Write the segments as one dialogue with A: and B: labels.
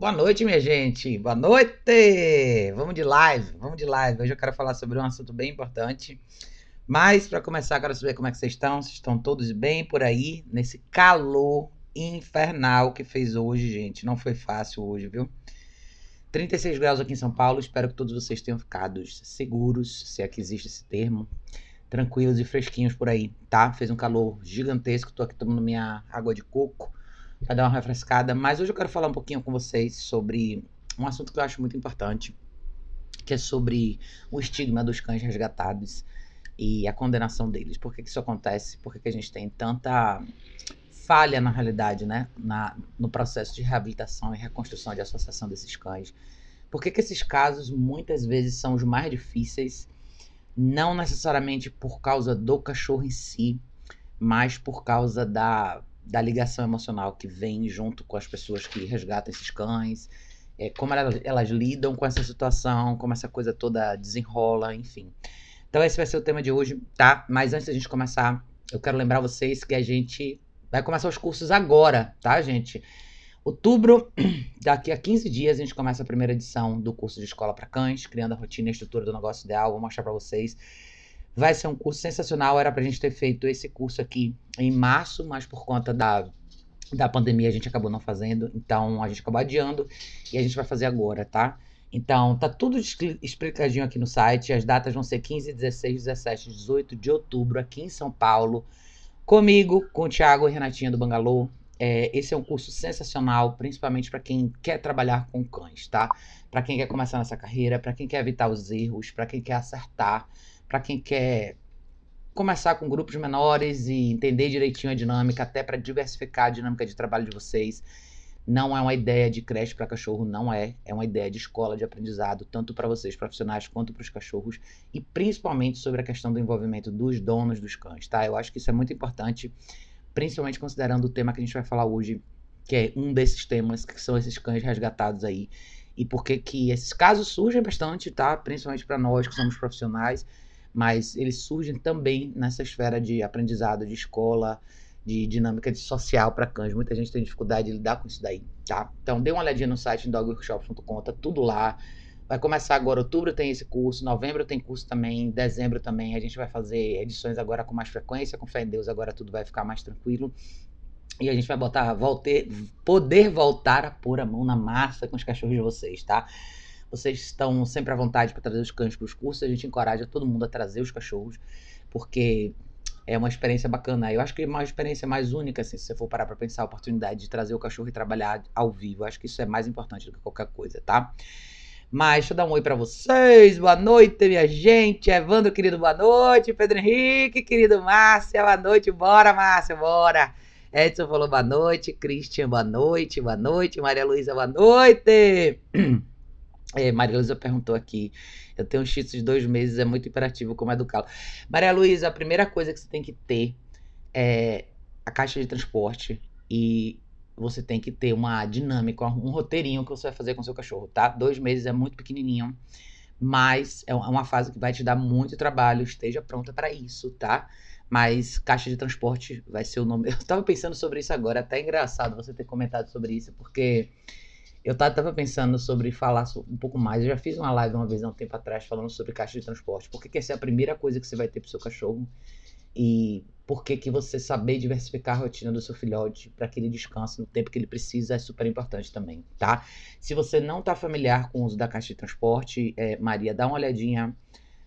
A: Boa noite, minha gente. Boa noite. Vamos de live. Vamos de live. Hoje eu quero falar sobre um assunto bem importante. Mas para começar, quero saber como é que vocês estão. Vocês estão todos bem por aí nesse calor infernal que fez hoje, gente. Não foi fácil hoje, viu? 36 graus aqui em São Paulo. Espero que todos vocês tenham ficado seguros, se é que existe esse termo. Tranquilos e fresquinhos por aí, tá? Fez um calor gigantesco. Tô aqui tomando minha água de coco para dar uma refrescada. Mas hoje eu quero falar um pouquinho com vocês sobre um assunto que eu acho muito importante, que é sobre o estigma dos cães resgatados e a condenação deles. Por que, que isso acontece? Por que, que a gente tem tanta falha na realidade, né, na, no processo de reabilitação e reconstrução de associação desses cães? Por que, que esses casos muitas vezes são os mais difíceis? Não necessariamente por causa do cachorro em si, mas por causa da da ligação emocional que vem junto com as pessoas que resgatam esses cães, é, como elas, elas, lidam com essa situação, como essa coisa toda desenrola, enfim. Então esse vai ser o tema de hoje, tá? Mas antes da gente começar, eu quero lembrar vocês que a gente vai começar os cursos agora, tá, gente? Outubro, daqui a 15 dias, a gente começa a primeira edição do curso de Escola para Cães, criando a rotina e a estrutura do negócio ideal. Vou mostrar para vocês Vai ser um curso sensacional. Era pra gente ter feito esse curso aqui em março, mas por conta da, da pandemia a gente acabou não fazendo. Então a gente acabou adiando e a gente vai fazer agora, tá? Então, tá tudo explicadinho aqui no site. As datas vão ser 15, 16, 17, 18 de outubro aqui em São Paulo. Comigo, com o Thiago e Renatinha do Bangalô. É, esse é um curso sensacional, principalmente para quem quer trabalhar com cães, tá? Para quem quer começar nessa carreira, para quem quer evitar os erros, para quem quer acertar para quem quer começar com grupos menores e entender direitinho a dinâmica, até para diversificar a dinâmica de trabalho de vocês. Não é uma ideia de creche para cachorro, não é. É uma ideia de escola de aprendizado, tanto para vocês profissionais quanto para os cachorros, e principalmente sobre a questão do envolvimento dos donos dos cães, tá? Eu acho que isso é muito importante, principalmente considerando o tema que a gente vai falar hoje, que é um desses temas, que são esses cães resgatados aí. E por que que esses casos surgem bastante, tá? Principalmente para nós que somos profissionais mas eles surgem também nessa esfera de aprendizado, de escola, de dinâmica de social para cães. Muita gente tem dificuldade de lidar com isso daí, tá? Então dê uma olhadinha no site dogworkshops.com, tá tudo lá. Vai começar agora, outubro tem esse curso, novembro tem curso também, dezembro também. A gente vai fazer edições agora com mais frequência, com fé em Deus, agora tudo vai ficar mais tranquilo. E a gente vai botar, volter, poder voltar a pôr a mão na massa com os cachorros de vocês, tá? Vocês estão sempre à vontade para trazer os cães para os cursos. A gente encoraja todo mundo a trazer os cachorros, porque é uma experiência bacana. Eu acho que é uma experiência mais única, assim, se você for parar para pensar a oportunidade de trazer o cachorro e trabalhar ao vivo. Eu acho que isso é mais importante do que qualquer coisa, tá? Mas deixa eu dar um oi para vocês. Boa noite, minha gente. Evandro, querido, boa noite. Pedro Henrique, querido Márcia, boa noite. Bora, Márcia, bora. Edson falou boa noite. Christian, boa noite. Boa noite. Maria Luísa, boa noite. É, Maria Luísa perguntou aqui. Eu tenho um shih de dois meses, é muito imperativo como educá-lo. Maria Luísa, a primeira coisa que você tem que ter é a caixa de transporte e você tem que ter uma dinâmica, um roteirinho que você vai fazer com seu cachorro, tá? Dois meses é muito pequenininho, mas é uma fase que vai te dar muito trabalho. Esteja pronta para isso, tá? Mas caixa de transporte vai ser o nome. Eu tava pensando sobre isso agora, é até engraçado você ter comentado sobre isso, porque eu tava pensando sobre falar um pouco mais. Eu já fiz uma live uma vez há um tempo atrás falando sobre caixa de transporte. Por que, que essa é a primeira coisa que você vai ter pro seu cachorro? E por que, que você saber diversificar a rotina do seu filhote para que ele descanse no tempo que ele precisa é super importante também, tá? Se você não tá familiar com o uso da caixa de transporte, é, Maria, dá uma olhadinha.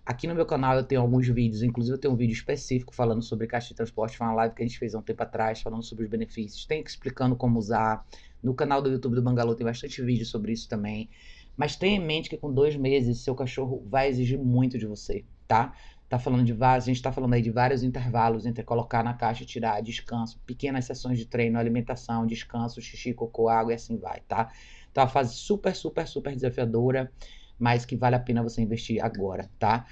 A: Aqui no meu canal eu tenho alguns vídeos, inclusive eu tenho um vídeo específico falando sobre caixa de transporte. Foi uma live que a gente fez há um tempo atrás, falando sobre os benefícios. Tem explicando como usar no canal do YouTube do Bangalô tem bastante vídeo sobre isso também. Mas tenha em mente que com dois meses seu cachorro vai exigir muito de você, tá? Tá falando de vários, a gente tá falando aí de vários intervalos entre colocar na caixa tirar, descanso, pequenas sessões de treino, alimentação, descanso, xixi, cocô, água e assim vai, tá? Então é uma fase super, super, super desafiadora, mas que vale a pena você investir agora, tá?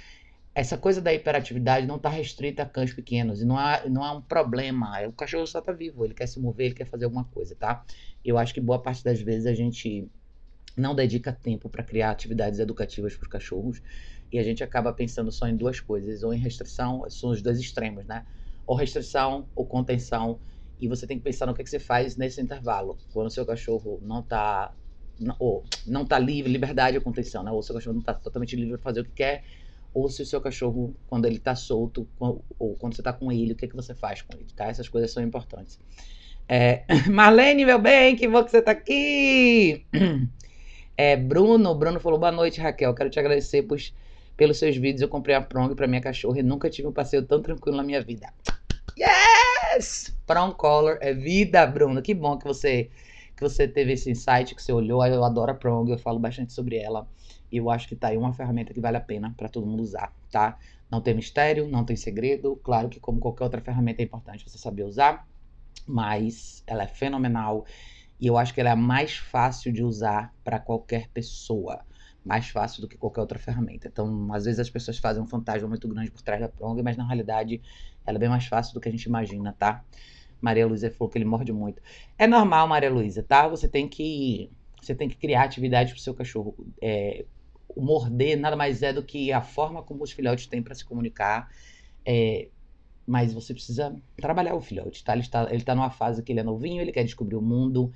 A: Essa coisa da hiperatividade não está restrita a cães pequenos e não é, não é um problema. O cachorro só está vivo, ele quer se mover, ele quer fazer alguma coisa, tá? Eu acho que boa parte das vezes a gente não dedica tempo para criar atividades educativas para os cachorros e a gente acaba pensando só em duas coisas, ou em restrição, são os dois extremos, né? Ou restrição ou contenção, e você tem que pensar no que, é que você faz nesse intervalo. Quando o seu cachorro não está ou não tá livre, liberdade ou contenção, né? Ou seu cachorro não tá totalmente livre para fazer o que quer, ou se o seu cachorro, quando ele tá solto, ou quando você tá com ele, o que, que você faz com ele, tá? Essas coisas são importantes. É, Marlene, meu bem, que bom que você tá aqui! É, Bruno, Bruno falou, boa noite, Raquel, quero te agradecer pois, pelos seus vídeos, eu comprei a Prong para minha cachorra e nunca tive um passeio tão tranquilo na minha vida. Yes! Prong Color é vida, Bruno, que bom que você que você teve esse insight, que você olhou, eu adoro a Prong, eu falo bastante sobre ela. Eu acho que tá aí uma ferramenta que vale a pena para todo mundo usar, tá? Não tem mistério, não tem segredo. Claro que, como qualquer outra ferramenta, é importante você saber usar, mas ela é fenomenal e eu acho que ela é mais fácil de usar para qualquer pessoa. Mais fácil do que qualquer outra ferramenta. Então, às vezes as pessoas fazem um fantasma muito grande por trás da Prong, mas na realidade ela é bem mais fácil do que a gente imagina, tá? Maria Luísa falou que ele morde muito. É normal, Maria Luísa, tá? Você tem que você tem que criar atividade pro seu cachorro. É, o morder nada mais é do que a forma como os filhotes têm para se comunicar. É, mas você precisa trabalhar o filhote, tá? Ele está, ele está numa fase que ele é novinho, ele quer descobrir o mundo.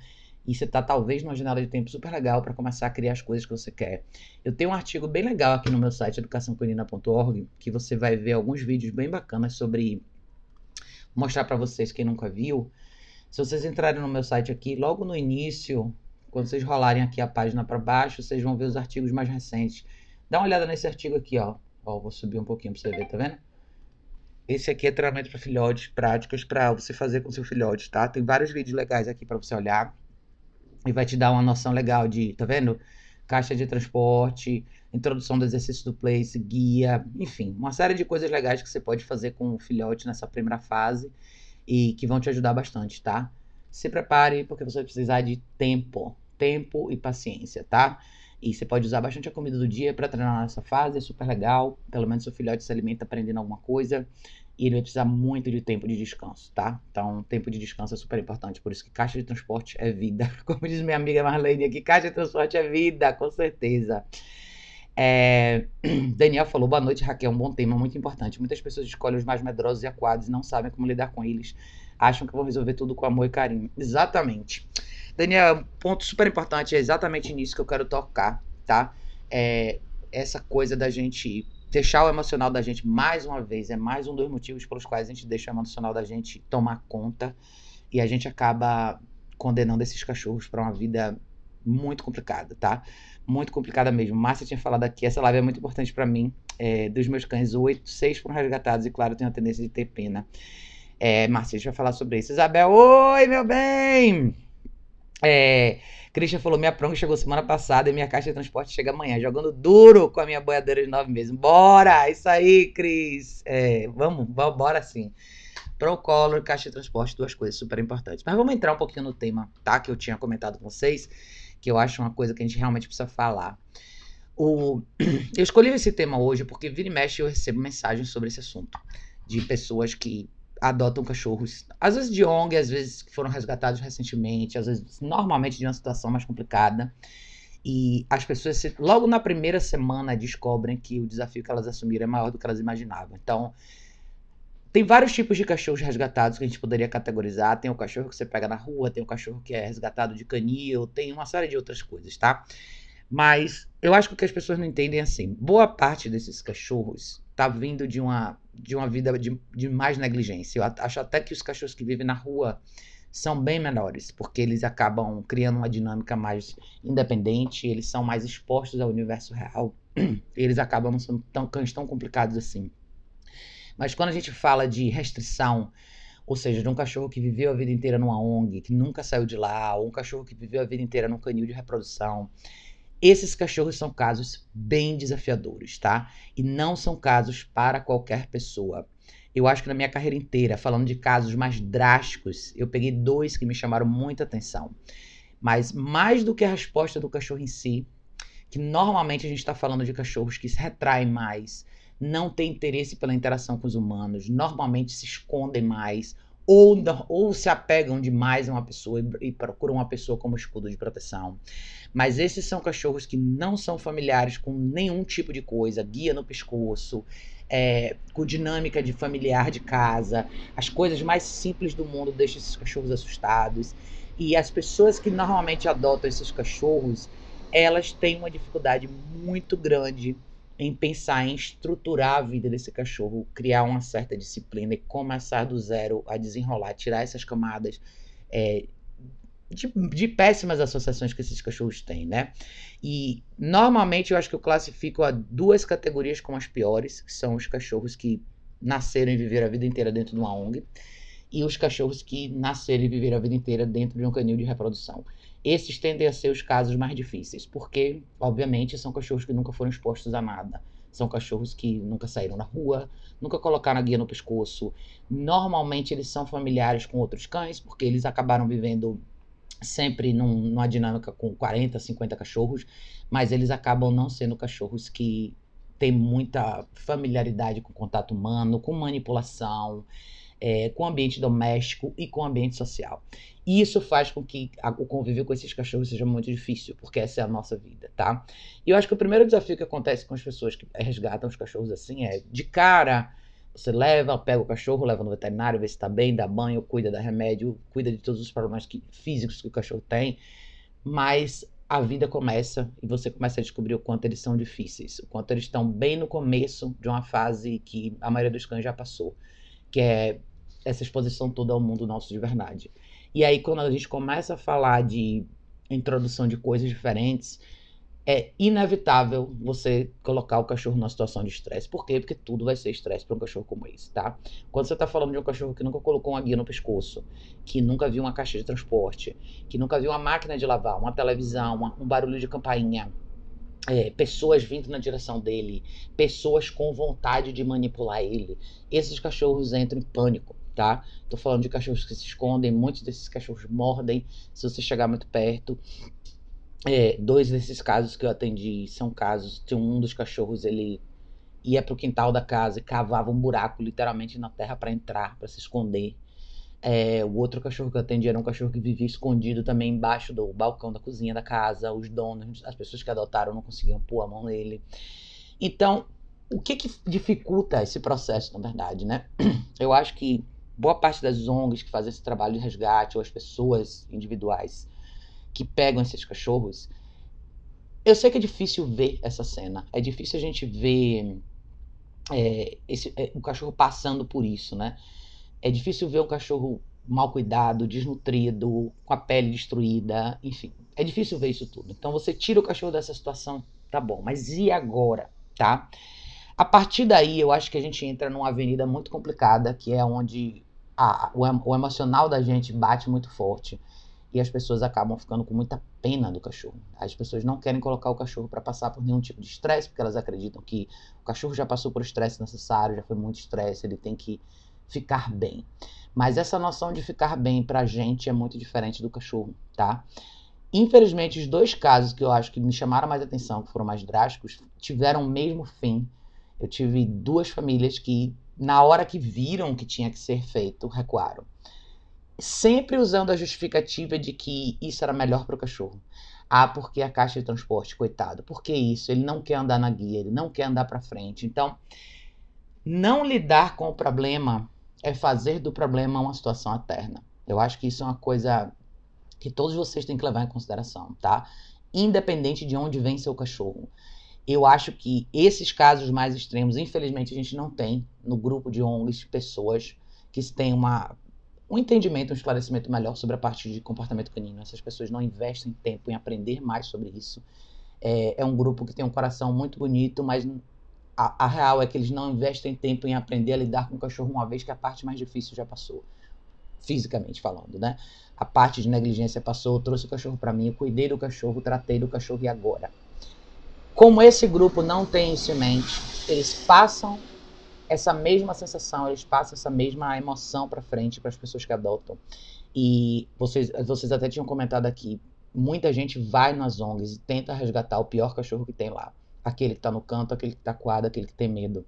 A: E você está talvez numa janela de tempo super legal para começar a criar as coisas que você quer. Eu tenho um artigo bem legal aqui no meu site educaçãocanina.org que você vai ver alguns vídeos bem bacanas sobre mostrar para vocês quem nunca viu. Se vocês entrarem no meu site aqui, logo no início, quando vocês rolarem aqui a página para baixo, vocês vão ver os artigos mais recentes. Dá uma olhada nesse artigo aqui, ó. Ó, vou subir um pouquinho para você ver, tá vendo? Esse aqui é treinamento para filhotes, práticas para você fazer com seu filhote, tá? Tem vários vídeos legais aqui para você olhar e vai te dar uma noção legal de, tá vendo? Caixa de transporte, introdução do exercício do place, guia, enfim, uma série de coisas legais que você pode fazer com o filhote nessa primeira fase e que vão te ajudar bastante, tá? Se prepare porque você vai precisar de tempo, tempo e paciência, tá? E você pode usar bastante a comida do dia para treinar nessa fase, é super legal. Pelo menos seu filhote se alimenta aprendendo alguma coisa. E ele vai precisar muito de tempo de descanso, tá? Então, tempo de descanso é super importante. Por isso que caixa de transporte é vida. Como diz minha amiga Marlene aqui, caixa de transporte é vida, com certeza. É... Daniel falou, boa noite, Raquel, um bom tema, muito importante. Muitas pessoas escolhem os mais medrosos e aquados e não sabem como lidar com eles. Acham que vão resolver tudo com amor e carinho. Exatamente. Daniel, um ponto super importante, é exatamente nisso que eu quero tocar, tá? É essa coisa da gente deixar o emocional da gente mais uma vez, é mais um dos motivos pelos quais a gente deixa o emocional da gente tomar conta e a gente acaba condenando esses cachorros para uma vida muito complicada, tá? Muito complicada mesmo. Márcia tinha falado aqui, essa live é muito importante para mim. É, dos meus cães, oito, seis foram resgatados e, claro, tenho a tendência de ter pena. É, Márcia, a gente vai falar sobre isso. Isabel, oi, meu bem! É, Christian falou: minha pronga chegou semana passada e minha caixa de transporte chega amanhã, jogando duro com a minha boiadeira de nove meses. Bora! Isso aí, Cris! É, vamos, vamos, bora sim. Procolor, caixa de transporte, duas coisas super importantes. Mas vamos entrar um pouquinho no tema, tá? Que eu tinha comentado com vocês, que eu acho uma coisa que a gente realmente precisa falar. O... Eu escolhi esse tema hoje porque vira e mexe eu recebo mensagens sobre esse assunto. De pessoas que adotam cachorros, às vezes de ONG, às vezes que foram resgatados recentemente, às vezes normalmente de uma situação mais complicada. E as pessoas, logo na primeira semana, descobrem que o desafio que elas assumiram é maior do que elas imaginavam. Então, tem vários tipos de cachorros resgatados que a gente poderia categorizar. Tem o cachorro que você pega na rua, tem o cachorro que é resgatado de canil, tem uma série de outras coisas, tá? Mas eu acho que o que as pessoas não entendem é assim: boa parte desses cachorros tá vindo de uma, de uma vida de, de mais negligência. Eu acho até que os cachorros que vivem na rua são bem menores, porque eles acabam criando uma dinâmica mais independente, eles são mais expostos ao universo real, eles acabam não sendo tão, cães tão complicados assim. Mas quando a gente fala de restrição, ou seja, de um cachorro que viveu a vida inteira numa ONG, que nunca saiu de lá, ou um cachorro que viveu a vida inteira num canil de reprodução, esses cachorros são casos bem desafiadores, tá? E não são casos para qualquer pessoa. Eu acho que na minha carreira inteira, falando de casos mais drásticos, eu peguei dois que me chamaram muita atenção. Mas mais do que a resposta do cachorro em si, que normalmente a gente está falando de cachorros que se retraem mais, não têm interesse pela interação com os humanos, normalmente se escondem mais, ou, ou se apegam demais a uma pessoa e, e procuram uma pessoa como escudo de proteção. Mas esses são cachorros que não são familiares com nenhum tipo de coisa, guia no pescoço, é, com dinâmica de familiar de casa, as coisas mais simples do mundo deixam esses cachorros assustados. E as pessoas que normalmente adotam esses cachorros, elas têm uma dificuldade muito grande em pensar em estruturar a vida desse cachorro, criar uma certa disciplina e começar do zero a desenrolar, tirar essas camadas é, de, de, péssimas associações que esses cachorros têm, né? E normalmente eu acho que eu classifico a duas categorias como as piores, que são os cachorros que nasceram e viveram a vida inteira dentro de uma ONG, e os cachorros que nasceram e viveram a vida inteira dentro de um canil de reprodução. Esses tendem a ser os casos mais difíceis, porque, obviamente, são cachorros que nunca foram expostos a nada. São cachorros que nunca saíram na rua, nunca colocaram a guia no pescoço. Normalmente eles são familiares com outros cães, porque eles acabaram vivendo sempre num, numa dinâmica com 40, 50 cachorros, mas eles acabam não sendo cachorros que têm muita familiaridade com contato humano, com manipulação é, com ambiente doméstico e com ambiente social. E isso faz com que o convívio com esses cachorros seja muito difícil, porque essa é a nossa vida, tá? E eu acho que o primeiro desafio que acontece com as pessoas que resgatam os cachorros assim é, de cara, você leva, pega o cachorro, leva no veterinário, vê se tá bem, dá banho, cuida, dá remédio, cuida de todos os problemas que, físicos que o cachorro tem, mas a vida começa e você começa a descobrir o quanto eles são difíceis, o quanto eles estão bem no começo de uma fase que a maioria dos cães já passou que é essa exposição toda ao mundo nosso de verdade. E aí, quando a gente começa a falar de introdução de coisas diferentes, é inevitável você colocar o cachorro numa situação de estresse. Por quê? Porque tudo vai ser estresse para um cachorro como esse, tá? Quando você está falando de um cachorro que nunca colocou uma guia no pescoço, que nunca viu uma caixa de transporte, que nunca viu uma máquina de lavar, uma televisão, uma, um barulho de campainha, é, pessoas vindo na direção dele, pessoas com vontade de manipular ele. Esses cachorros entram em pânico, tá? Tô falando de cachorros que se escondem, muitos desses cachorros mordem se você chegar muito perto. É, dois desses casos que eu atendi são casos. Tem um dos cachorros, ele ia pro quintal da casa e cavava um buraco literalmente na terra para entrar, para se esconder. É, o outro cachorro que eu atendi era um cachorro que vivia escondido também embaixo do balcão da cozinha da casa. Os donos, as pessoas que adotaram não conseguiam pôr a mão nele. Então, o que que dificulta esse processo, na verdade, né? Eu acho que boa parte das ONGs que fazem esse trabalho de resgate, ou as pessoas individuais que pegam esses cachorros, eu sei que é difícil ver essa cena. É difícil a gente ver é, esse, é, o cachorro passando por isso, né? É difícil ver um cachorro mal cuidado, desnutrido, com a pele destruída, enfim. É difícil ver isso tudo. Então você tira o cachorro dessa situação, tá bom. Mas e agora, tá? A partir daí, eu acho que a gente entra numa avenida muito complicada, que é onde a, o, o emocional da gente bate muito forte e as pessoas acabam ficando com muita pena do cachorro. As pessoas não querem colocar o cachorro para passar por nenhum tipo de estresse, porque elas acreditam que o cachorro já passou por estresse necessário, já foi muito estresse, ele tem que ficar bem. Mas essa noção de ficar bem pra gente é muito diferente do cachorro, tá? Infelizmente, os dois casos que eu acho que me chamaram mais atenção, que foram mais drásticos, tiveram o mesmo fim. Eu tive duas famílias que, na hora que viram que tinha que ser feito, recuaram. Sempre usando a justificativa de que isso era melhor para o cachorro. Ah, porque a caixa de transporte, coitado. Por que isso? Ele não quer andar na guia, ele não quer andar para frente. Então, não lidar com o problema é fazer do problema uma situação eterna. Eu acho que isso é uma coisa que todos vocês têm que levar em consideração, tá? Independente de onde vem seu cachorro. Eu acho que esses casos mais extremos, infelizmente, a gente não tem no grupo de ONGs pessoas que têm uma, um entendimento, um esclarecimento melhor sobre a parte de comportamento canino. Essas pessoas não investem tempo em aprender mais sobre isso. É, é um grupo que tem um coração muito bonito, mas a, a, real é que eles não investem tempo em aprender a lidar com o cachorro uma vez que a parte mais difícil já passou, fisicamente falando, né? A parte de negligência passou, eu trouxe o cachorro para mim, eu cuidei do cachorro, tratei do cachorro e agora. Como esse grupo não tem isso em mente, eles passam essa mesma sensação, eles passam essa mesma emoção para frente para as pessoas que adotam. E vocês, vocês até tinham comentado aqui, muita gente vai nas ONGs e tenta resgatar o pior cachorro que tem lá aquele que tá no canto, aquele que tá coado, aquele que tem medo.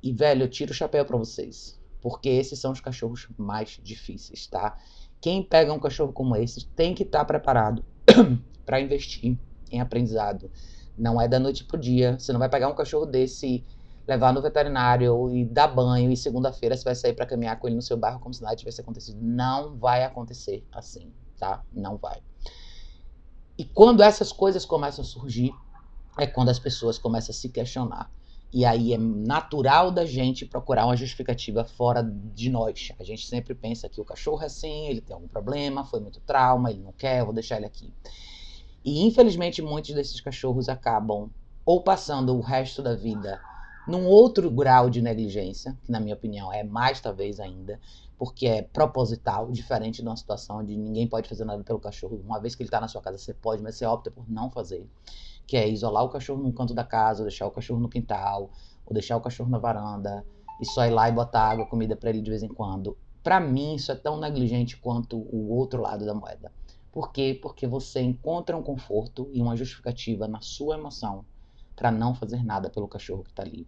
A: E, velho, eu tiro o chapéu para vocês. Porque esses são os cachorros mais difíceis, tá? Quem pega um cachorro como esse tem que estar tá preparado para investir em aprendizado. Não é da noite pro dia. Você não vai pegar um cachorro desse, levar no veterinário e dar banho e segunda-feira você vai sair para caminhar com ele no seu bairro como se nada tivesse acontecido. Não vai acontecer assim, tá? Não vai. E quando essas coisas começam a surgir, é quando as pessoas começam a se questionar. E aí é natural da gente procurar uma justificativa fora de nós. A gente sempre pensa que o cachorro é assim, ele tem algum problema, foi muito trauma, ele não quer, vou deixar ele aqui. E infelizmente muitos desses cachorros acabam ou passando o resto da vida num outro grau de negligência, que na minha opinião é mais talvez ainda, porque é proposital, diferente de uma situação onde ninguém pode fazer nada pelo cachorro. Uma vez que ele está na sua casa, você pode, mas você opta por não fazer. Que é isolar o cachorro num canto da casa, ou deixar o cachorro no quintal, ou deixar o cachorro na varanda, e só ir lá e botar água, comida para ele de vez em quando. Para mim, isso é tão negligente quanto o outro lado da moeda. Por quê? Porque você encontra um conforto e uma justificativa na sua emoção para não fazer nada pelo cachorro que está ali.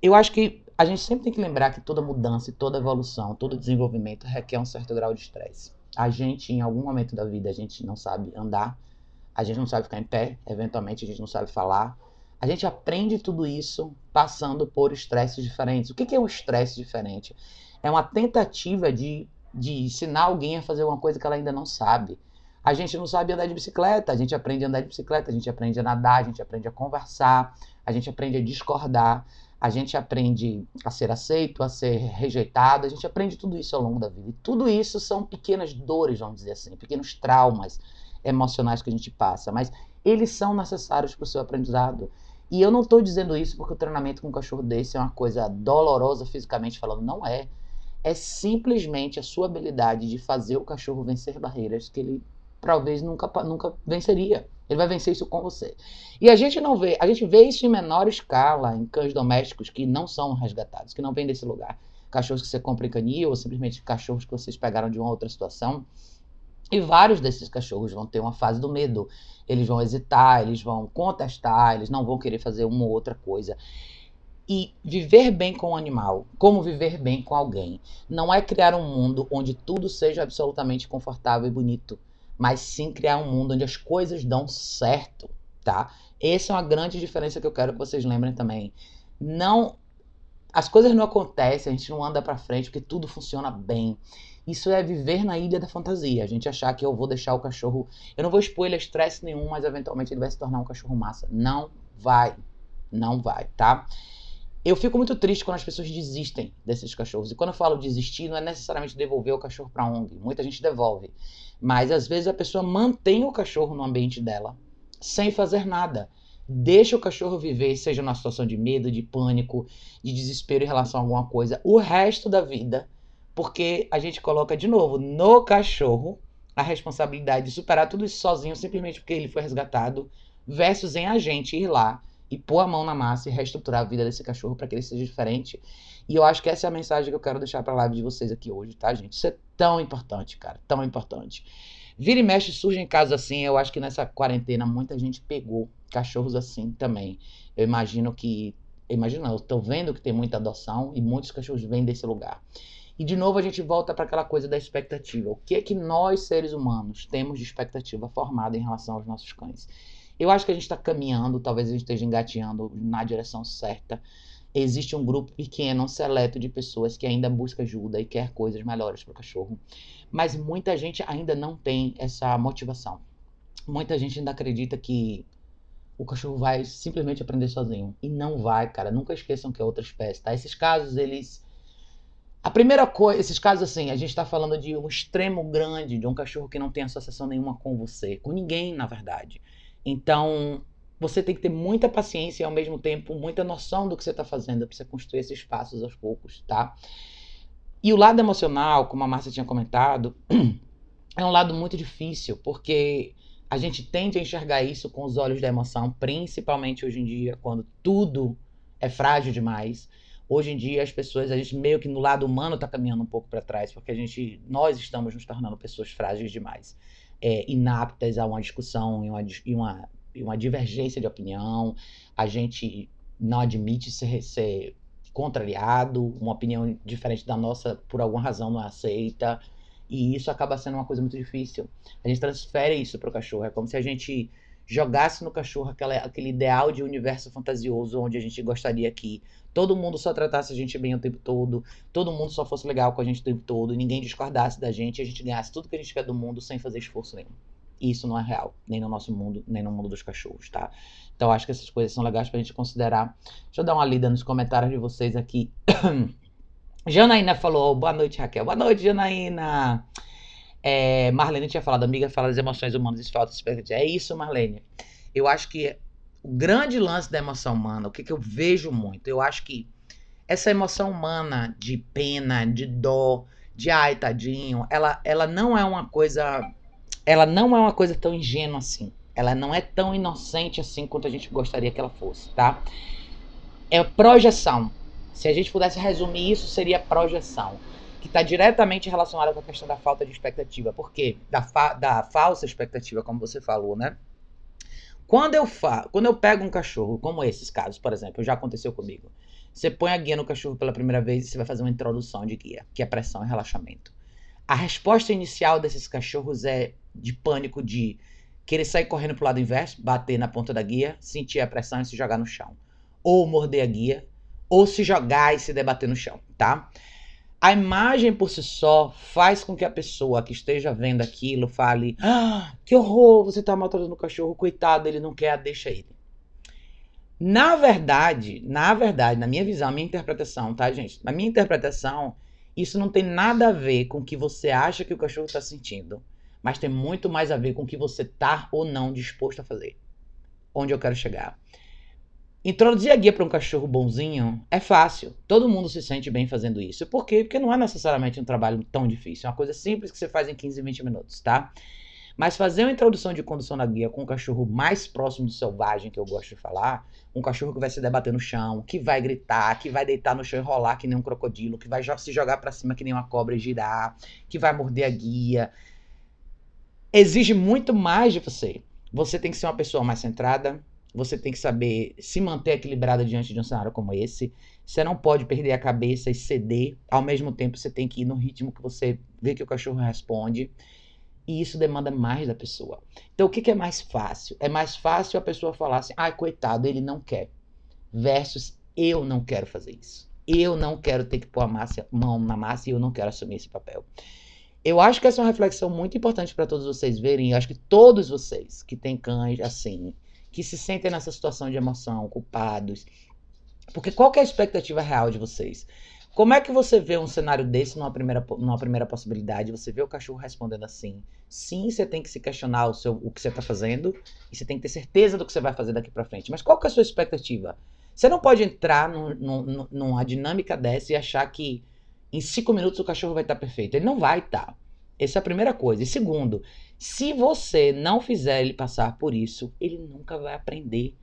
A: Eu acho que a gente sempre tem que lembrar que toda mudança, toda evolução, todo desenvolvimento requer um certo grau de estresse. A gente, em algum momento da vida, a gente não sabe andar, a gente não sabe ficar em pé, eventualmente a gente não sabe falar. A gente aprende tudo isso passando por estresses diferentes. O que é um estresse diferente? É uma tentativa de, de ensinar alguém a fazer uma coisa que ela ainda não sabe. A gente não sabe andar de bicicleta, a gente aprende a andar de bicicleta, a gente aprende a nadar, a gente aprende a conversar, a gente aprende a discordar, a gente aprende a ser aceito, a ser rejeitado, a gente aprende tudo isso ao longo da vida. E tudo isso são pequenas dores, vamos dizer assim, pequenos traumas emocionais que a gente passa, mas eles são necessários para o seu aprendizado. E eu não estou dizendo isso porque o treinamento com um cachorro desse é uma coisa dolorosa fisicamente falando, não é. É simplesmente a sua habilidade de fazer o cachorro vencer barreiras que ele talvez nunca, nunca venceria. Ele vai vencer isso com você. E a gente não vê, a gente vê isso em menor escala em cães domésticos que não são resgatados, que não vêm desse lugar. Cachorros que você compra em canil, ou simplesmente cachorros que vocês pegaram de uma outra situação. E vários desses cachorros vão ter uma fase do medo. Eles vão hesitar, eles vão contestar, eles não vão querer fazer uma ou outra coisa. E viver bem com o animal, como viver bem com alguém, não é criar um mundo onde tudo seja absolutamente confortável e bonito mas sim criar um mundo onde as coisas dão certo, tá? Essa é uma grande diferença que eu quero que vocês lembrem também. Não as coisas não acontecem, a gente não anda para frente porque tudo funciona bem. Isso é viver na ilha da fantasia. A gente achar que eu vou deixar o cachorro, eu não vou expor ele a estresse nenhum, mas eventualmente ele vai se tornar um cachorro massa. Não vai. Não vai, tá? Eu fico muito triste quando as pessoas desistem desses cachorros. E quando eu falo desistir, não é necessariamente devolver o cachorro para ONG. Muita gente devolve. Mas às vezes a pessoa mantém o cachorro no ambiente dela, sem fazer nada. Deixa o cachorro viver, seja numa situação de medo, de pânico, de desespero em relação a alguma coisa, o resto da vida, porque a gente coloca de novo no cachorro a responsabilidade de superar tudo isso sozinho, simplesmente porque ele foi resgatado, versus em a gente ir lá e pôr a mão na massa e reestruturar a vida desse cachorro para que ele seja diferente. E eu acho que essa é a mensagem que eu quero deixar para a live de vocês aqui hoje, tá, gente? Isso é tão importante, cara, tão importante. Vira e mexe surge em casos assim, eu acho que nessa quarentena muita gente pegou cachorros assim também. Eu imagino que, imagino, eu tô vendo que tem muita adoção e muitos cachorros vêm desse lugar. E de novo a gente volta para aquela coisa da expectativa. O que é que nós, seres humanos, temos de expectativa formada em relação aos nossos cães? Eu acho que a gente está caminhando, talvez a gente esteja engateando na direção certa. Existe um grupo pequeno, seleto de pessoas que ainda busca ajuda e quer coisas melhores para o cachorro. Mas muita gente ainda não tem essa motivação. Muita gente ainda acredita que o cachorro vai simplesmente aprender sozinho. E não vai, cara. Nunca esqueçam que é outra espécie, tá? Esses casos, eles. A primeira coisa, esses casos assim, a gente está falando de um extremo grande, de um cachorro que não tem associação nenhuma com você, com ninguém, na verdade. Então, você tem que ter muita paciência e ao mesmo tempo muita noção do que você está fazendo para você construir esses passos aos poucos, tá? E o lado emocional, como a Márcia tinha comentado, é um lado muito difícil, porque a gente tende a enxergar isso com os olhos da emoção, principalmente hoje em dia, quando tudo é frágil demais. Hoje em dia as pessoas, a gente meio que no lado humano está caminhando um pouco para trás, porque a gente, nós estamos nos tornando pessoas frágeis demais é, inaptas a uma discussão e uma, e, uma, e uma divergência de opinião, a gente não admite ser, ser contrariado, uma opinião diferente da nossa, por alguma razão, não é aceita. E isso acaba sendo uma coisa muito difícil. A gente transfere isso para o cachorro. É como se a gente jogasse no cachorro aquela, aquele ideal de universo fantasioso onde a gente gostaria que todo mundo só tratasse a gente bem o tempo todo, todo mundo só fosse legal com a gente o tempo todo, ninguém discordasse da gente, a gente ganhasse tudo que a gente quer do mundo sem fazer esforço nenhum. E isso não é real, nem no nosso mundo, nem no mundo dos cachorros, tá? Então acho que essas coisas são legais pra gente considerar. Deixa eu dar uma lida nos comentários de vocês aqui. Janaína falou, boa noite, Raquel. Boa noite, Janaína. É, Marlene tinha falado, amiga, fala das emoções humanas e falta de expectativa. É isso, Marlene. Eu acho que o grande lance da emoção humana, o que, que eu vejo muito, eu acho que essa emoção humana de pena, de dó, de ai, tadinho, ela, ela não é uma coisa. Ela não é uma coisa tão ingênua assim. Ela não é tão inocente assim quanto a gente gostaria que ela fosse, tá? É projeção. Se a gente pudesse resumir isso, seria projeção que está diretamente relacionada com a questão da falta de expectativa. Por quê? Da, fa da falsa expectativa, como você falou, né? Quando eu, fa quando eu pego um cachorro, como esses casos, por exemplo, já aconteceu comigo. Você põe a guia no cachorro pela primeira vez e você vai fazer uma introdução de guia, que é pressão e relaxamento. A resposta inicial desses cachorros é de pânico de querer sair correndo pro lado inverso, bater na ponta da guia, sentir a pressão e se jogar no chão. Ou morder a guia, ou se jogar e se debater no chão, tá? A imagem por si só faz com que a pessoa que esteja vendo aquilo fale: Ah, que horror, você está maltratando o cachorro, coitado, ele não quer, deixa ele. Na verdade, na verdade, na minha visão, minha interpretação, tá, gente? Na minha interpretação, isso não tem nada a ver com o que você acha que o cachorro está sentindo, mas tem muito mais a ver com o que você tá ou não disposto a fazer. Onde eu quero chegar? Introduzir a guia para um cachorro bonzinho é fácil. Todo mundo se sente bem fazendo isso. Por quê? Porque não é necessariamente um trabalho tão difícil. É uma coisa simples que você faz em 15, 20 minutos, tá? Mas fazer uma introdução de condução na guia com um cachorro mais próximo do selvagem, que eu gosto de falar, um cachorro que vai se debater no chão, que vai gritar, que vai deitar no chão e rolar que nem um crocodilo, que vai se jogar para cima que nem uma cobra e girar, que vai morder a guia, exige muito mais de você. Você tem que ser uma pessoa mais centrada, você tem que saber se manter equilibrada diante de um cenário como esse. Você não pode perder a cabeça e ceder. Ao mesmo tempo, você tem que ir no ritmo que você vê que o cachorro responde. E isso demanda mais da pessoa. Então, o que, que é mais fácil? É mais fácil a pessoa falar assim: ah, coitado, ele não quer. Versus eu não quero fazer isso. Eu não quero ter que pôr a massa, mão na massa e eu não quero assumir esse papel. Eu acho que essa é uma reflexão muito importante para todos vocês verem. Eu acho que todos vocês que têm cães assim, que se sentem nessa situação de emoção, culpados. Porque qual é a expectativa real de vocês? Como é que você vê um cenário desse numa primeira, numa primeira possibilidade? Você vê o cachorro respondendo assim. Sim, você tem que se questionar o, seu, o que você está fazendo e você tem que ter certeza do que você vai fazer daqui para frente. Mas qual que é a sua expectativa? Você não pode entrar numa dinâmica dessa e achar que em cinco minutos o cachorro vai estar tá perfeito. Ele não vai estar. Tá. Essa é a primeira coisa. E segundo, se você não fizer ele passar por isso, ele nunca vai aprender.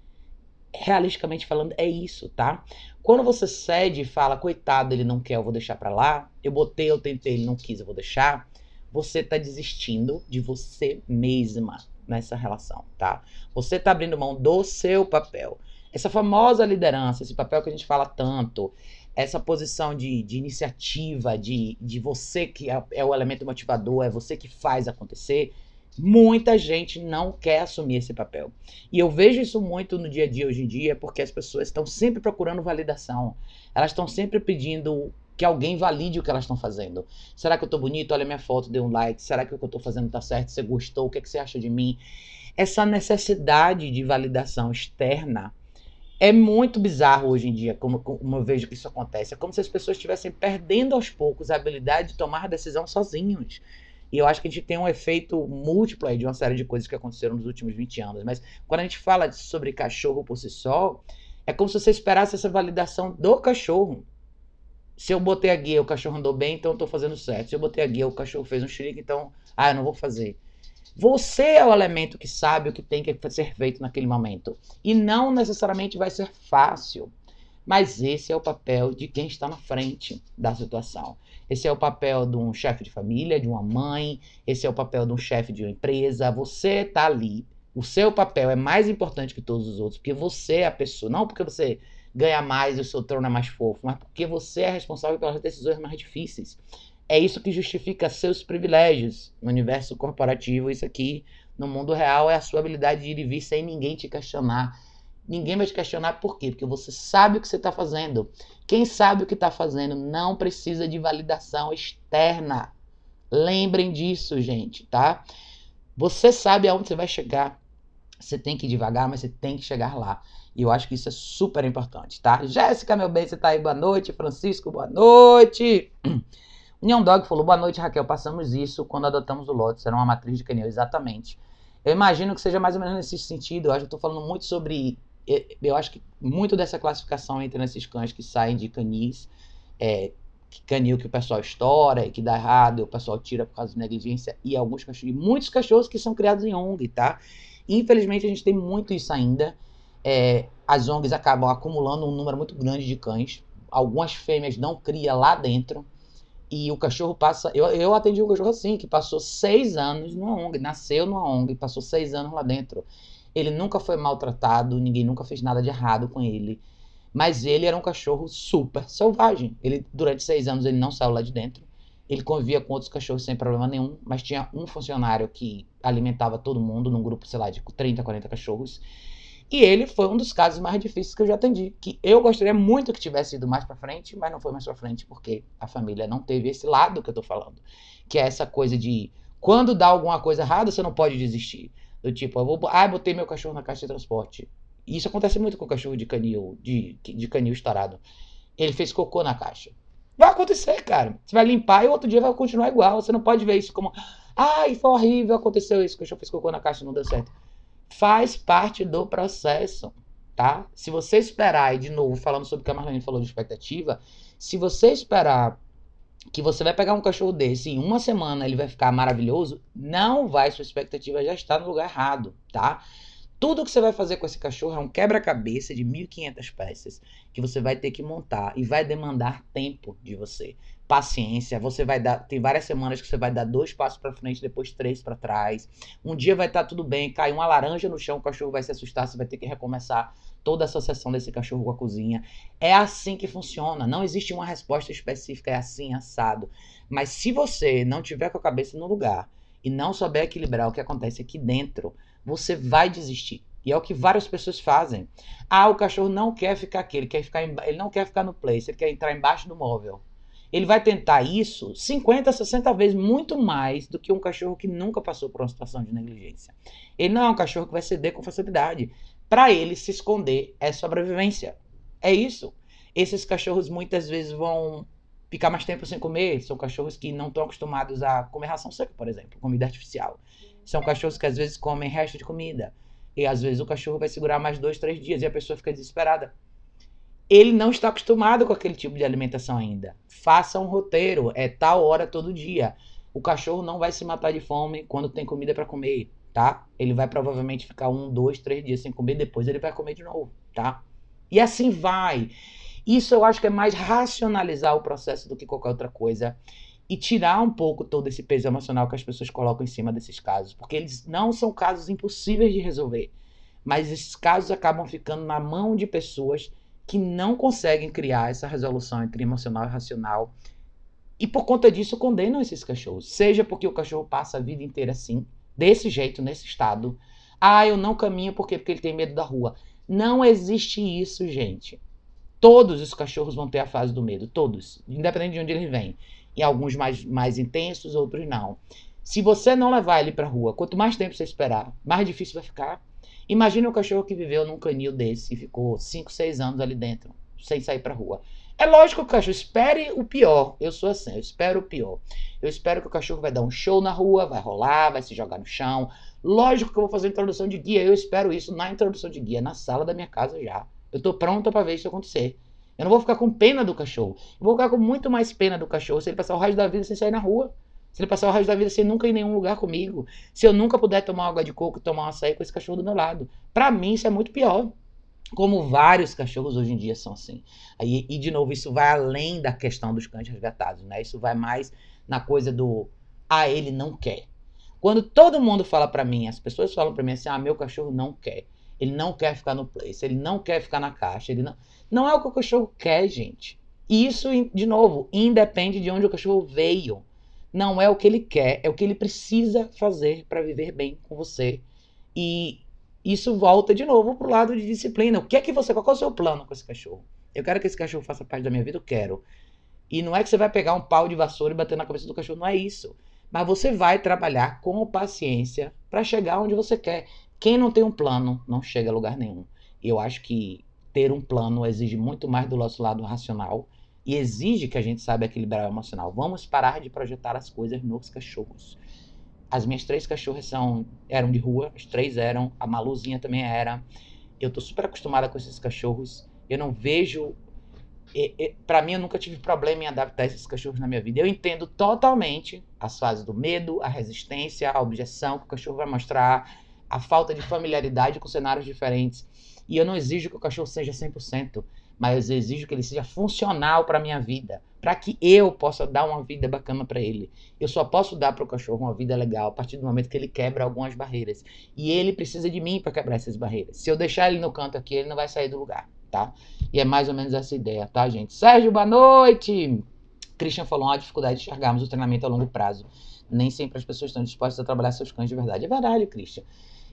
A: Realisticamente falando, é isso, tá? Quando você cede e fala, coitado, ele não quer, eu vou deixar pra lá. Eu botei, eu tentei, ele não quis, eu vou deixar. Você tá desistindo de você mesma nessa relação, tá? Você tá abrindo mão do seu papel. Essa famosa liderança, esse papel que a gente fala tanto, essa posição de, de iniciativa, de, de você que é, é o elemento motivador, é você que faz acontecer Muita gente não quer assumir esse papel. E eu vejo isso muito no dia a dia hoje em dia, porque as pessoas estão sempre procurando validação. Elas estão sempre pedindo que alguém valide o que elas estão fazendo. Será que eu tô bonito? Olha minha foto, dê um like. Será que o que eu tô fazendo tá certo? Você gostou? O que, é que você acha de mim? Essa necessidade de validação externa é muito bizarro hoje em dia, como, como eu vejo que isso acontece. É como se as pessoas estivessem perdendo aos poucos a habilidade de tomar decisão sozinhos. E eu acho que a gente tem um efeito múltiplo aí de uma série de coisas que aconteceram nos últimos 20 anos. Mas quando a gente fala sobre cachorro por si só, é como se você esperasse essa validação do cachorro. Se eu botei a guia, o cachorro andou bem, então eu tô fazendo certo. Se eu botei a guia, o cachorro fez um xerique, então, ah, eu não vou fazer. Você é o elemento que sabe o que tem que ser feito naquele momento. E não necessariamente vai ser fácil. Mas esse é o papel de quem está na frente da situação. Esse é o papel de um chefe de família, de uma mãe, esse é o papel de um chefe de uma empresa. Você está ali. O seu papel é mais importante que todos os outros, porque você é a pessoa, não porque você ganha mais e o seu trono é mais fofo, mas porque você é responsável pelas decisões mais difíceis. É isso que justifica seus privilégios no universo corporativo. Isso aqui no mundo real é a sua habilidade de ir e vir sem ninguém te questionar. Ninguém vai te questionar por quê? Porque você sabe o que você está fazendo. Quem sabe o que está fazendo não precisa de validação externa. Lembrem disso, gente, tá? Você sabe aonde você vai chegar. Você tem que ir devagar, mas você tem que chegar lá. E eu acho que isso é super importante, tá? Jéssica, meu bem, você tá aí? Boa noite. Francisco, boa noite. União Dog falou: Boa noite, Raquel. Passamos isso quando adotamos o Lotus. Era uma matriz de canil, exatamente. Eu imagino que seja mais ou menos nesse sentido. Eu acho que tô falando muito sobre. Eu acho que muito dessa classificação entre esses cães que saem de canis, é, canil que o pessoal estoura e que dá errado, o pessoal tira por causa de negligência, e alguns cachorros, e muitos cachorros que são criados em ONG, tá? Infelizmente a gente tem muito isso ainda. É, as ONGs acabam acumulando um número muito grande de cães. Algumas fêmeas não cria lá dentro. E o cachorro passa. Eu, eu atendi um cachorro assim, que passou seis anos numa ONG, nasceu numa ONG, passou seis anos lá dentro. Ele nunca foi maltratado, ninguém nunca fez nada de errado com ele. Mas ele era um cachorro super selvagem. Ele, durante seis anos, ele não saiu lá de dentro. Ele convivia com outros cachorros sem problema nenhum, mas tinha um funcionário que alimentava todo mundo, num grupo, sei lá, de 30, 40 cachorros. E ele foi um dos casos mais difíceis que eu já atendi. Que eu gostaria muito que tivesse ido mais para frente, mas não foi mais para frente porque a família não teve esse lado que eu tô falando. Que é essa coisa de quando dá alguma coisa errada, você não pode desistir. Do tipo, eu vou, ah, botei meu cachorro na caixa de transporte. E isso acontece muito com o cachorro de canil, de, de canil estourado. Ele fez cocô na caixa. Vai acontecer, cara. Você vai limpar e outro dia vai continuar igual. Você não pode ver isso como, ai, foi horrível, aconteceu isso, o cachorro fez cocô na caixa não deu certo faz parte do processo, tá? Se você esperar, e de novo, falando sobre o que a Marlene falou de expectativa, se você esperar que você vai pegar um cachorro desse em uma semana ele vai ficar maravilhoso, não vai, sua expectativa já está no lugar errado, tá? Tudo que você vai fazer com esse cachorro é um quebra-cabeça de 1.500 peças que você vai ter que montar e vai demandar tempo de você paciência. Você vai dar, tem várias semanas que você vai dar dois passos para frente, depois três para trás. Um dia vai estar tá tudo bem, cai uma laranja no chão, o cachorro vai se assustar, você vai ter que recomeçar toda a associação desse cachorro com a cozinha. É assim que funciona. Não existe uma resposta específica, é assim assado. Mas se você não tiver com a cabeça no lugar e não souber equilibrar o que acontece aqui dentro, você vai desistir. E é o que várias pessoas fazem. Ah, o cachorro não quer ficar aqui, ele quer ficar, ele não quer ficar no place, ele quer entrar embaixo do móvel ele vai tentar isso 50, 60 vezes muito mais do que um cachorro que nunca passou por uma situação de negligência. Ele não é um cachorro que vai ceder com facilidade. Para ele se esconder é sobrevivência. É isso. Esses cachorros muitas vezes vão ficar mais tempo sem comer. São cachorros que não estão acostumados a comer ração seca, por exemplo, comida artificial. São cachorros que às vezes comem resto de comida. E às vezes o cachorro vai segurar mais dois, três dias e a pessoa fica desesperada ele não está acostumado com aquele tipo de alimentação ainda. Faça um roteiro, é tal hora todo dia. O cachorro não vai se matar de fome quando tem comida para comer, tá? Ele vai provavelmente ficar um, dois, três dias sem comer, depois ele vai comer de novo, tá? E assim vai. Isso eu acho que é mais racionalizar o processo do que qualquer outra coisa e tirar um pouco todo esse peso emocional que as pessoas colocam em cima desses casos, porque eles não são casos impossíveis de resolver, mas esses casos acabam ficando na mão de pessoas que não conseguem criar essa resolução entre emocional e racional. E por conta disso condenam esses cachorros. Seja porque o cachorro passa a vida inteira assim, desse jeito, nesse estado. Ah, eu não caminho porque, porque ele tem medo da rua. Não existe isso, gente. Todos os cachorros vão ter a fase do medo, todos, independente de onde eles vêm. E alguns mais, mais intensos, outros não. Se você não levar ele para rua, quanto mais tempo você esperar, mais difícil vai ficar. Imagine um cachorro que viveu num canil desse e ficou 5, 6 anos ali dentro, sem sair pra rua. É lógico que o cachorro espere o pior. Eu sou assim, eu espero o pior. Eu espero que o cachorro vai dar um show na rua, vai rolar, vai se jogar no chão. Lógico que eu vou fazer introdução de guia. Eu espero isso na introdução de guia, na sala da minha casa já. Eu tô pronta para ver isso acontecer. Eu não vou ficar com pena do cachorro. Eu vou ficar com muito mais pena do cachorro se ele passar o resto da vida sem sair na rua. Se ele passar o resto da vida sem nunca ir em nenhum lugar comigo. Se eu nunca puder tomar água de coco e tomar um açaí com esse cachorro do meu lado. Para mim, isso é muito pior. Como vários cachorros hoje em dia são assim. Aí, e, de novo, isso vai além da questão dos cães resgatados, né? Isso vai mais na coisa do. Ah, ele não quer. Quando todo mundo fala para mim, as pessoas falam para mim assim: ah, meu cachorro não quer. Ele não quer ficar no place, ele não quer ficar na caixa, ele não. Não é o que o cachorro quer, gente. Isso, de novo, independe de onde o cachorro veio. Não é o que ele quer, é o que ele precisa fazer para viver bem com você. E isso volta de novo pro lado de disciplina. O que é que você, qual é o seu plano com esse cachorro? Eu quero que esse cachorro faça parte da minha vida, eu quero. E não é que você vai pegar um pau de vassoura e bater na cabeça do cachorro, não é isso. Mas você vai trabalhar com paciência para chegar onde você quer. Quem não tem um plano não chega a lugar nenhum. Eu acho que ter um plano exige muito mais do nosso lado racional e exige que a gente saiba equilibrar o emocional. Vamos parar de projetar as coisas nos cachorros. As minhas três cachorras são, eram de rua, as três eram, a Maluzinha também era. Eu tô super acostumada com esses cachorros. Eu não vejo para mim, eu nunca tive problema em adaptar esses cachorros na minha vida. Eu entendo totalmente as fases do medo, a resistência, a objeção que o cachorro vai mostrar, a falta de familiaridade com cenários diferentes. E eu não exijo que o cachorro seja 100%, mas exijo que ele seja funcional para minha vida, para que eu possa dar uma vida bacana para ele. Eu só posso dar para o cachorro uma vida legal a partir do momento que ele quebra algumas barreiras. E ele precisa de mim para quebrar essas barreiras. Se eu deixar ele no canto aqui, ele não vai sair do lugar tá? E é mais ou menos essa ideia, tá, gente? Sérgio, boa noite! Christian falou uma dificuldade de enxergarmos o treinamento a longo prazo. Nem sempre as pessoas estão dispostas a trabalhar seus cães de verdade. É verdade, Christian.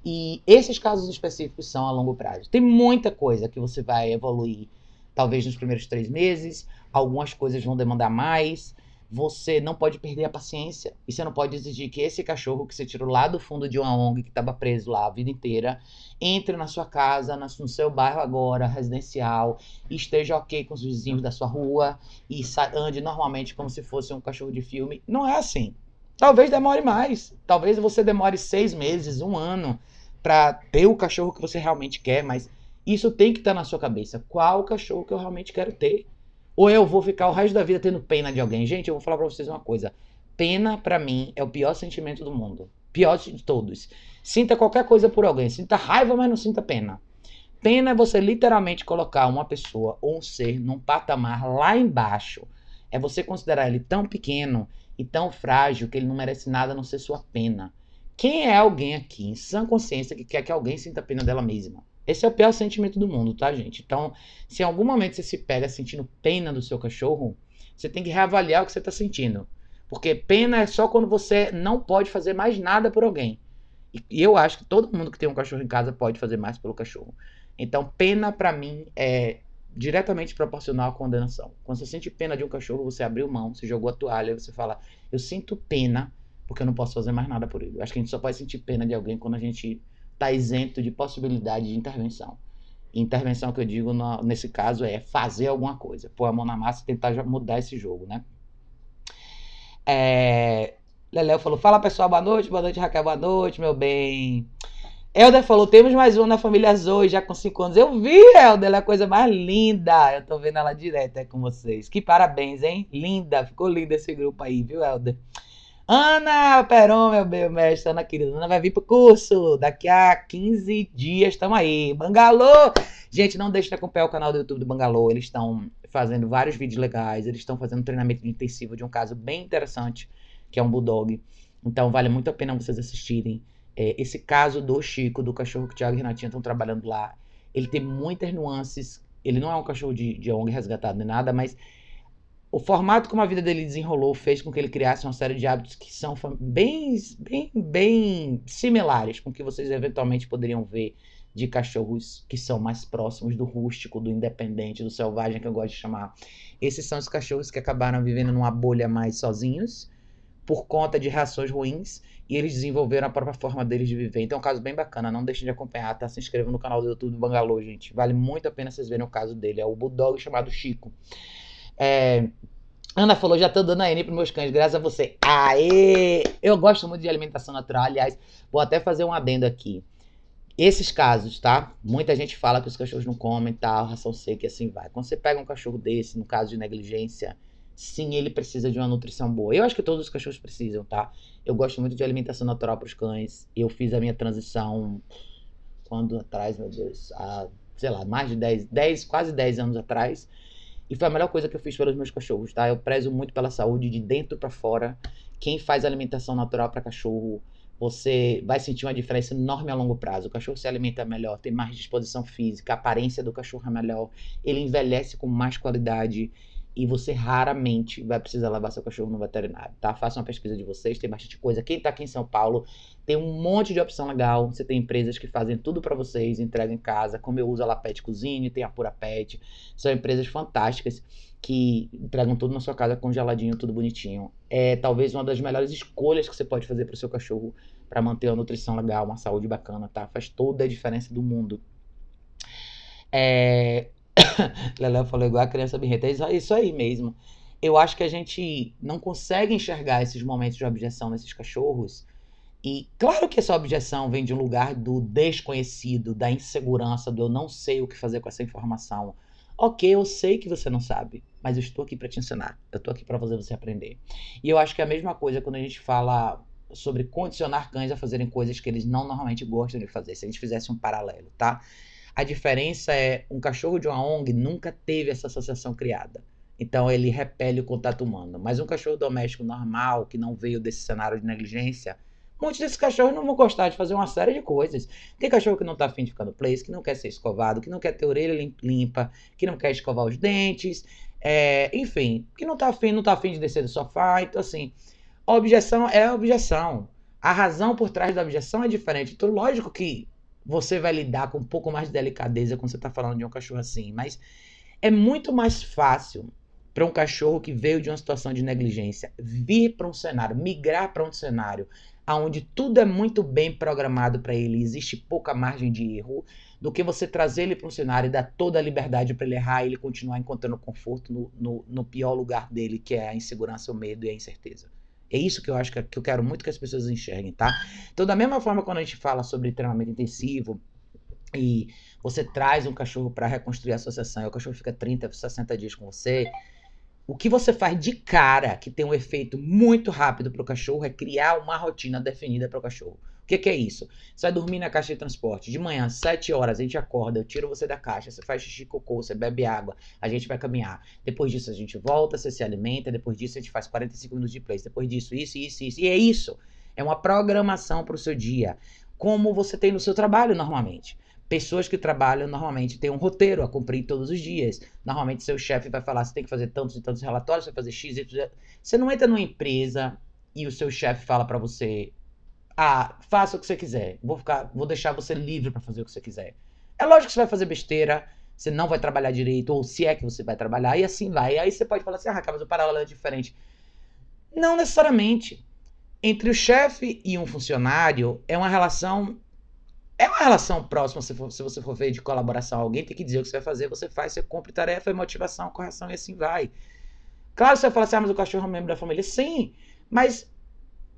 A: E esses casos específicos são a longo prazo. Tem muita coisa que você vai evoluir, talvez nos primeiros três meses. Algumas coisas vão demandar mais você não pode perder a paciência. E você não pode exigir que esse cachorro que você tirou lá do fundo de uma ONG, que estava preso lá a vida inteira, entre na sua casa, no seu bairro agora, residencial, esteja ok com os vizinhos da sua rua e ande normalmente como se fosse um cachorro de filme. Não é assim. Talvez demore mais. Talvez você demore seis meses, um ano, para ter o cachorro que você realmente quer, mas isso tem que estar tá na sua cabeça. Qual cachorro que eu realmente quero ter? Ou eu vou ficar o resto da vida tendo pena de alguém? Gente, eu vou falar pra vocês uma coisa. Pena, para mim, é o pior sentimento do mundo. Pior de todos. Sinta qualquer coisa por alguém. Sinta raiva, mas não sinta pena. Pena é você literalmente colocar uma pessoa ou um ser num patamar lá embaixo. É você considerar ele tão pequeno e tão frágil que ele não merece nada a não ser sua pena. Quem é alguém aqui em sã consciência que quer que alguém sinta pena dela mesma? Esse é o pior sentimento do mundo, tá, gente? Então, se em algum momento você se pega sentindo pena do seu cachorro, você tem que reavaliar o que você está sentindo. Porque pena é só quando você não pode fazer mais nada por alguém. E eu acho que todo mundo que tem um cachorro em casa pode fazer mais pelo cachorro. Então, pena para mim é diretamente proporcional à condenação. Quando você sente pena de um cachorro, você abriu mão, você jogou a toalha, você fala: Eu sinto pena porque eu não posso fazer mais nada por ele. Eu acho que a gente só pode sentir pena de alguém quando a gente está isento de possibilidade de intervenção. Intervenção que eu digo no, nesse caso é fazer alguma coisa, pôr a mão na massa e tentar mudar esse jogo, né? É, Leléo falou: Fala pessoal, boa noite, boa noite, Raquel, boa noite, meu bem. Helder falou: Temos mais um na família Zoe, já com 5 anos. Eu vi, Helder, ela é a coisa mais linda. Eu tô vendo ela direto é com vocês. Que parabéns, hein? Linda, ficou lindo esse grupo aí, viu, Helder? Ana Peron, meu bem, mestre, Ana querida. Ana vai vir pro curso. Daqui a 15 dias estamos aí. Bangalô! Gente, não deixe de acompanhar o canal do YouTube do Bangalô. Eles estão fazendo vários vídeos legais. Eles estão fazendo treinamento intensivo de um caso bem interessante, que é um Bulldog. Então vale muito a pena vocês assistirem. É, esse caso do Chico, do cachorro que o Thiago e Renatinha estão trabalhando lá, ele tem muitas nuances. Ele não é um cachorro de, de ONG resgatado nem nada, mas o formato como a vida dele desenrolou fez com que ele criasse uma série de hábitos que são bem, bem, bem similares com o que vocês eventualmente poderiam ver de cachorros que são mais próximos do rústico, do independente, do selvagem, que eu gosto de chamar. Esses são os cachorros que acabaram vivendo numa bolha mais sozinhos, por conta de reações ruins, e eles desenvolveram a própria forma deles de viver. Então é um caso bem bacana, não deixem de acompanhar, tá? Se inscrevam no canal do YouTube do Bangalô, gente. Vale muito a pena vocês verem o caso dele. É o Bulldog chamado Chico. É, Ana falou, já tô dando a N pros meus cães, graças a você. Aê! Eu gosto muito de alimentação natural, aliás, vou até fazer um adendo aqui. Esses casos, tá? Muita gente fala que os cachorros não comem tal, ração seca e assim vai. Quando você pega um cachorro desse, no caso de negligência, sim, ele precisa de uma nutrição boa. Eu acho que todos os cachorros precisam, tá? Eu gosto muito de alimentação natural para os cães. Eu fiz a minha transição quando atrás, meu Deus, há, sei lá, mais de 10, 10 quase 10 anos atrás. E foi a melhor coisa que eu fiz pelos meus cachorros, tá? Eu prezo muito pela saúde de dentro para fora. Quem faz alimentação natural para cachorro, você vai sentir uma diferença enorme a longo prazo. O cachorro se alimenta melhor, tem mais disposição física, a aparência do cachorro é melhor, ele envelhece com mais qualidade. E você raramente vai precisar levar seu cachorro no veterinário, tá? Faça uma pesquisa de vocês, tem bastante coisa. Quem tá aqui em São Paulo tem um monte de opção legal. Você tem empresas que fazem tudo para vocês, entregam em casa, como eu uso a La Pet Cozinha, tem a Pura Pet. São empresas fantásticas que entregam tudo na sua casa congeladinho, tudo bonitinho. É talvez uma das melhores escolhas que você pode fazer para seu cachorro para manter uma nutrição legal, uma saúde bacana, tá? Faz toda a diferença do mundo. É, Leléo falou igual a criança birreta. É isso aí mesmo. Eu acho que a gente não consegue enxergar esses momentos de objeção nesses cachorros. E claro que essa objeção vem de um lugar do desconhecido, da insegurança, do eu não sei o que fazer com essa informação. Ok, eu sei que você não sabe, mas eu estou aqui para te ensinar. Eu estou aqui para fazer você aprender. E eu acho que é a mesma coisa quando a gente fala sobre condicionar cães a fazerem coisas que eles não normalmente gostam de fazer. Se a gente fizesse um paralelo, tá? A diferença é um cachorro de uma ONG nunca teve essa associação criada. Então ele repele o contato humano. Mas um cachorro doméstico normal, que não veio desse cenário de negligência, muitos desses cachorros não vão gostar de fazer uma série de coisas. Tem cachorro que não tá afim de ficar no place, que não quer ser escovado, que não quer ter orelha limpa, que não quer escovar os dentes, é, enfim, que não tá afim, não tá afim de descer do sofá. Então, assim, a objeção é a objeção. A razão por trás da objeção é diferente. Então, lógico que você vai lidar com um pouco mais de delicadeza quando você está falando de um cachorro assim. Mas é muito mais fácil para um cachorro que veio de uma situação de negligência vir para um cenário, migrar para um cenário onde tudo é muito bem programado para ele, existe pouca margem de erro, do que você trazer ele para um cenário e dar toda a liberdade para ele errar e ele continuar encontrando conforto no, no, no pior lugar dele, que é a insegurança, o medo e a incerteza. É isso que eu acho que, que eu quero muito que as pessoas enxerguem, tá? Então, da mesma forma, quando a gente fala sobre treinamento intensivo e você traz um cachorro para reconstruir a associação e o cachorro fica 30, 60 dias com você, o que você faz de cara que tem um efeito muito rápido para o cachorro é criar uma rotina definida para o cachorro. O que, que, é isso? Você vai dormir na caixa de transporte. De manhã, 7 horas, a gente acorda, eu tiro você da caixa, você faz xixi, cocô, você bebe água, a gente vai caminhar. Depois disso, a gente volta, você se alimenta, depois disso, a gente faz 45 minutos de place. Depois disso, isso, isso, isso. E é isso. É uma programação para o seu dia. Como você tem no seu trabalho normalmente. Pessoas que trabalham normalmente têm um roteiro a cumprir todos os dias. Normalmente seu chefe vai falar, você tem que fazer tantos e tantos relatórios, você vai fazer X, Y. Você não entra numa empresa e o seu chefe fala para você, ah, faça o que você quiser. Vou ficar, vou deixar você livre para fazer o que você quiser. É lógico que você vai fazer besteira, você não vai trabalhar direito, ou se é que você vai trabalhar, e assim vai. E aí você pode falar assim, ah, mas o paralelo é diferente. Não necessariamente. Entre o chefe e um funcionário é uma relação. É uma relação próxima, se, for, se você for ver de colaboração. Alguém tem que dizer o que você vai fazer, você faz, você cumpre tarefa, é motivação, correção e assim vai. Claro, você vai falar assim, ah, mas o cachorro é um membro da família. Sim, mas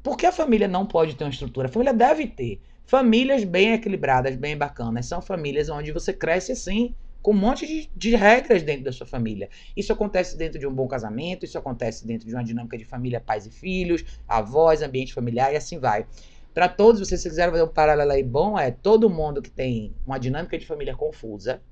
A: por que a família não pode ter uma estrutura? A família deve ter. Famílias bem equilibradas, bem bacanas, são famílias onde você cresce assim, com um monte de, de, regras dentro da sua família. Isso acontece dentro de um bom casamento, isso acontece dentro de uma dinâmica de família, pais e filhos, avós, ambiente familiar e assim vai. Para todos, vocês se quiserem fazer um paralelo aí bom, é todo mundo que tem uma dinâmica de família confusa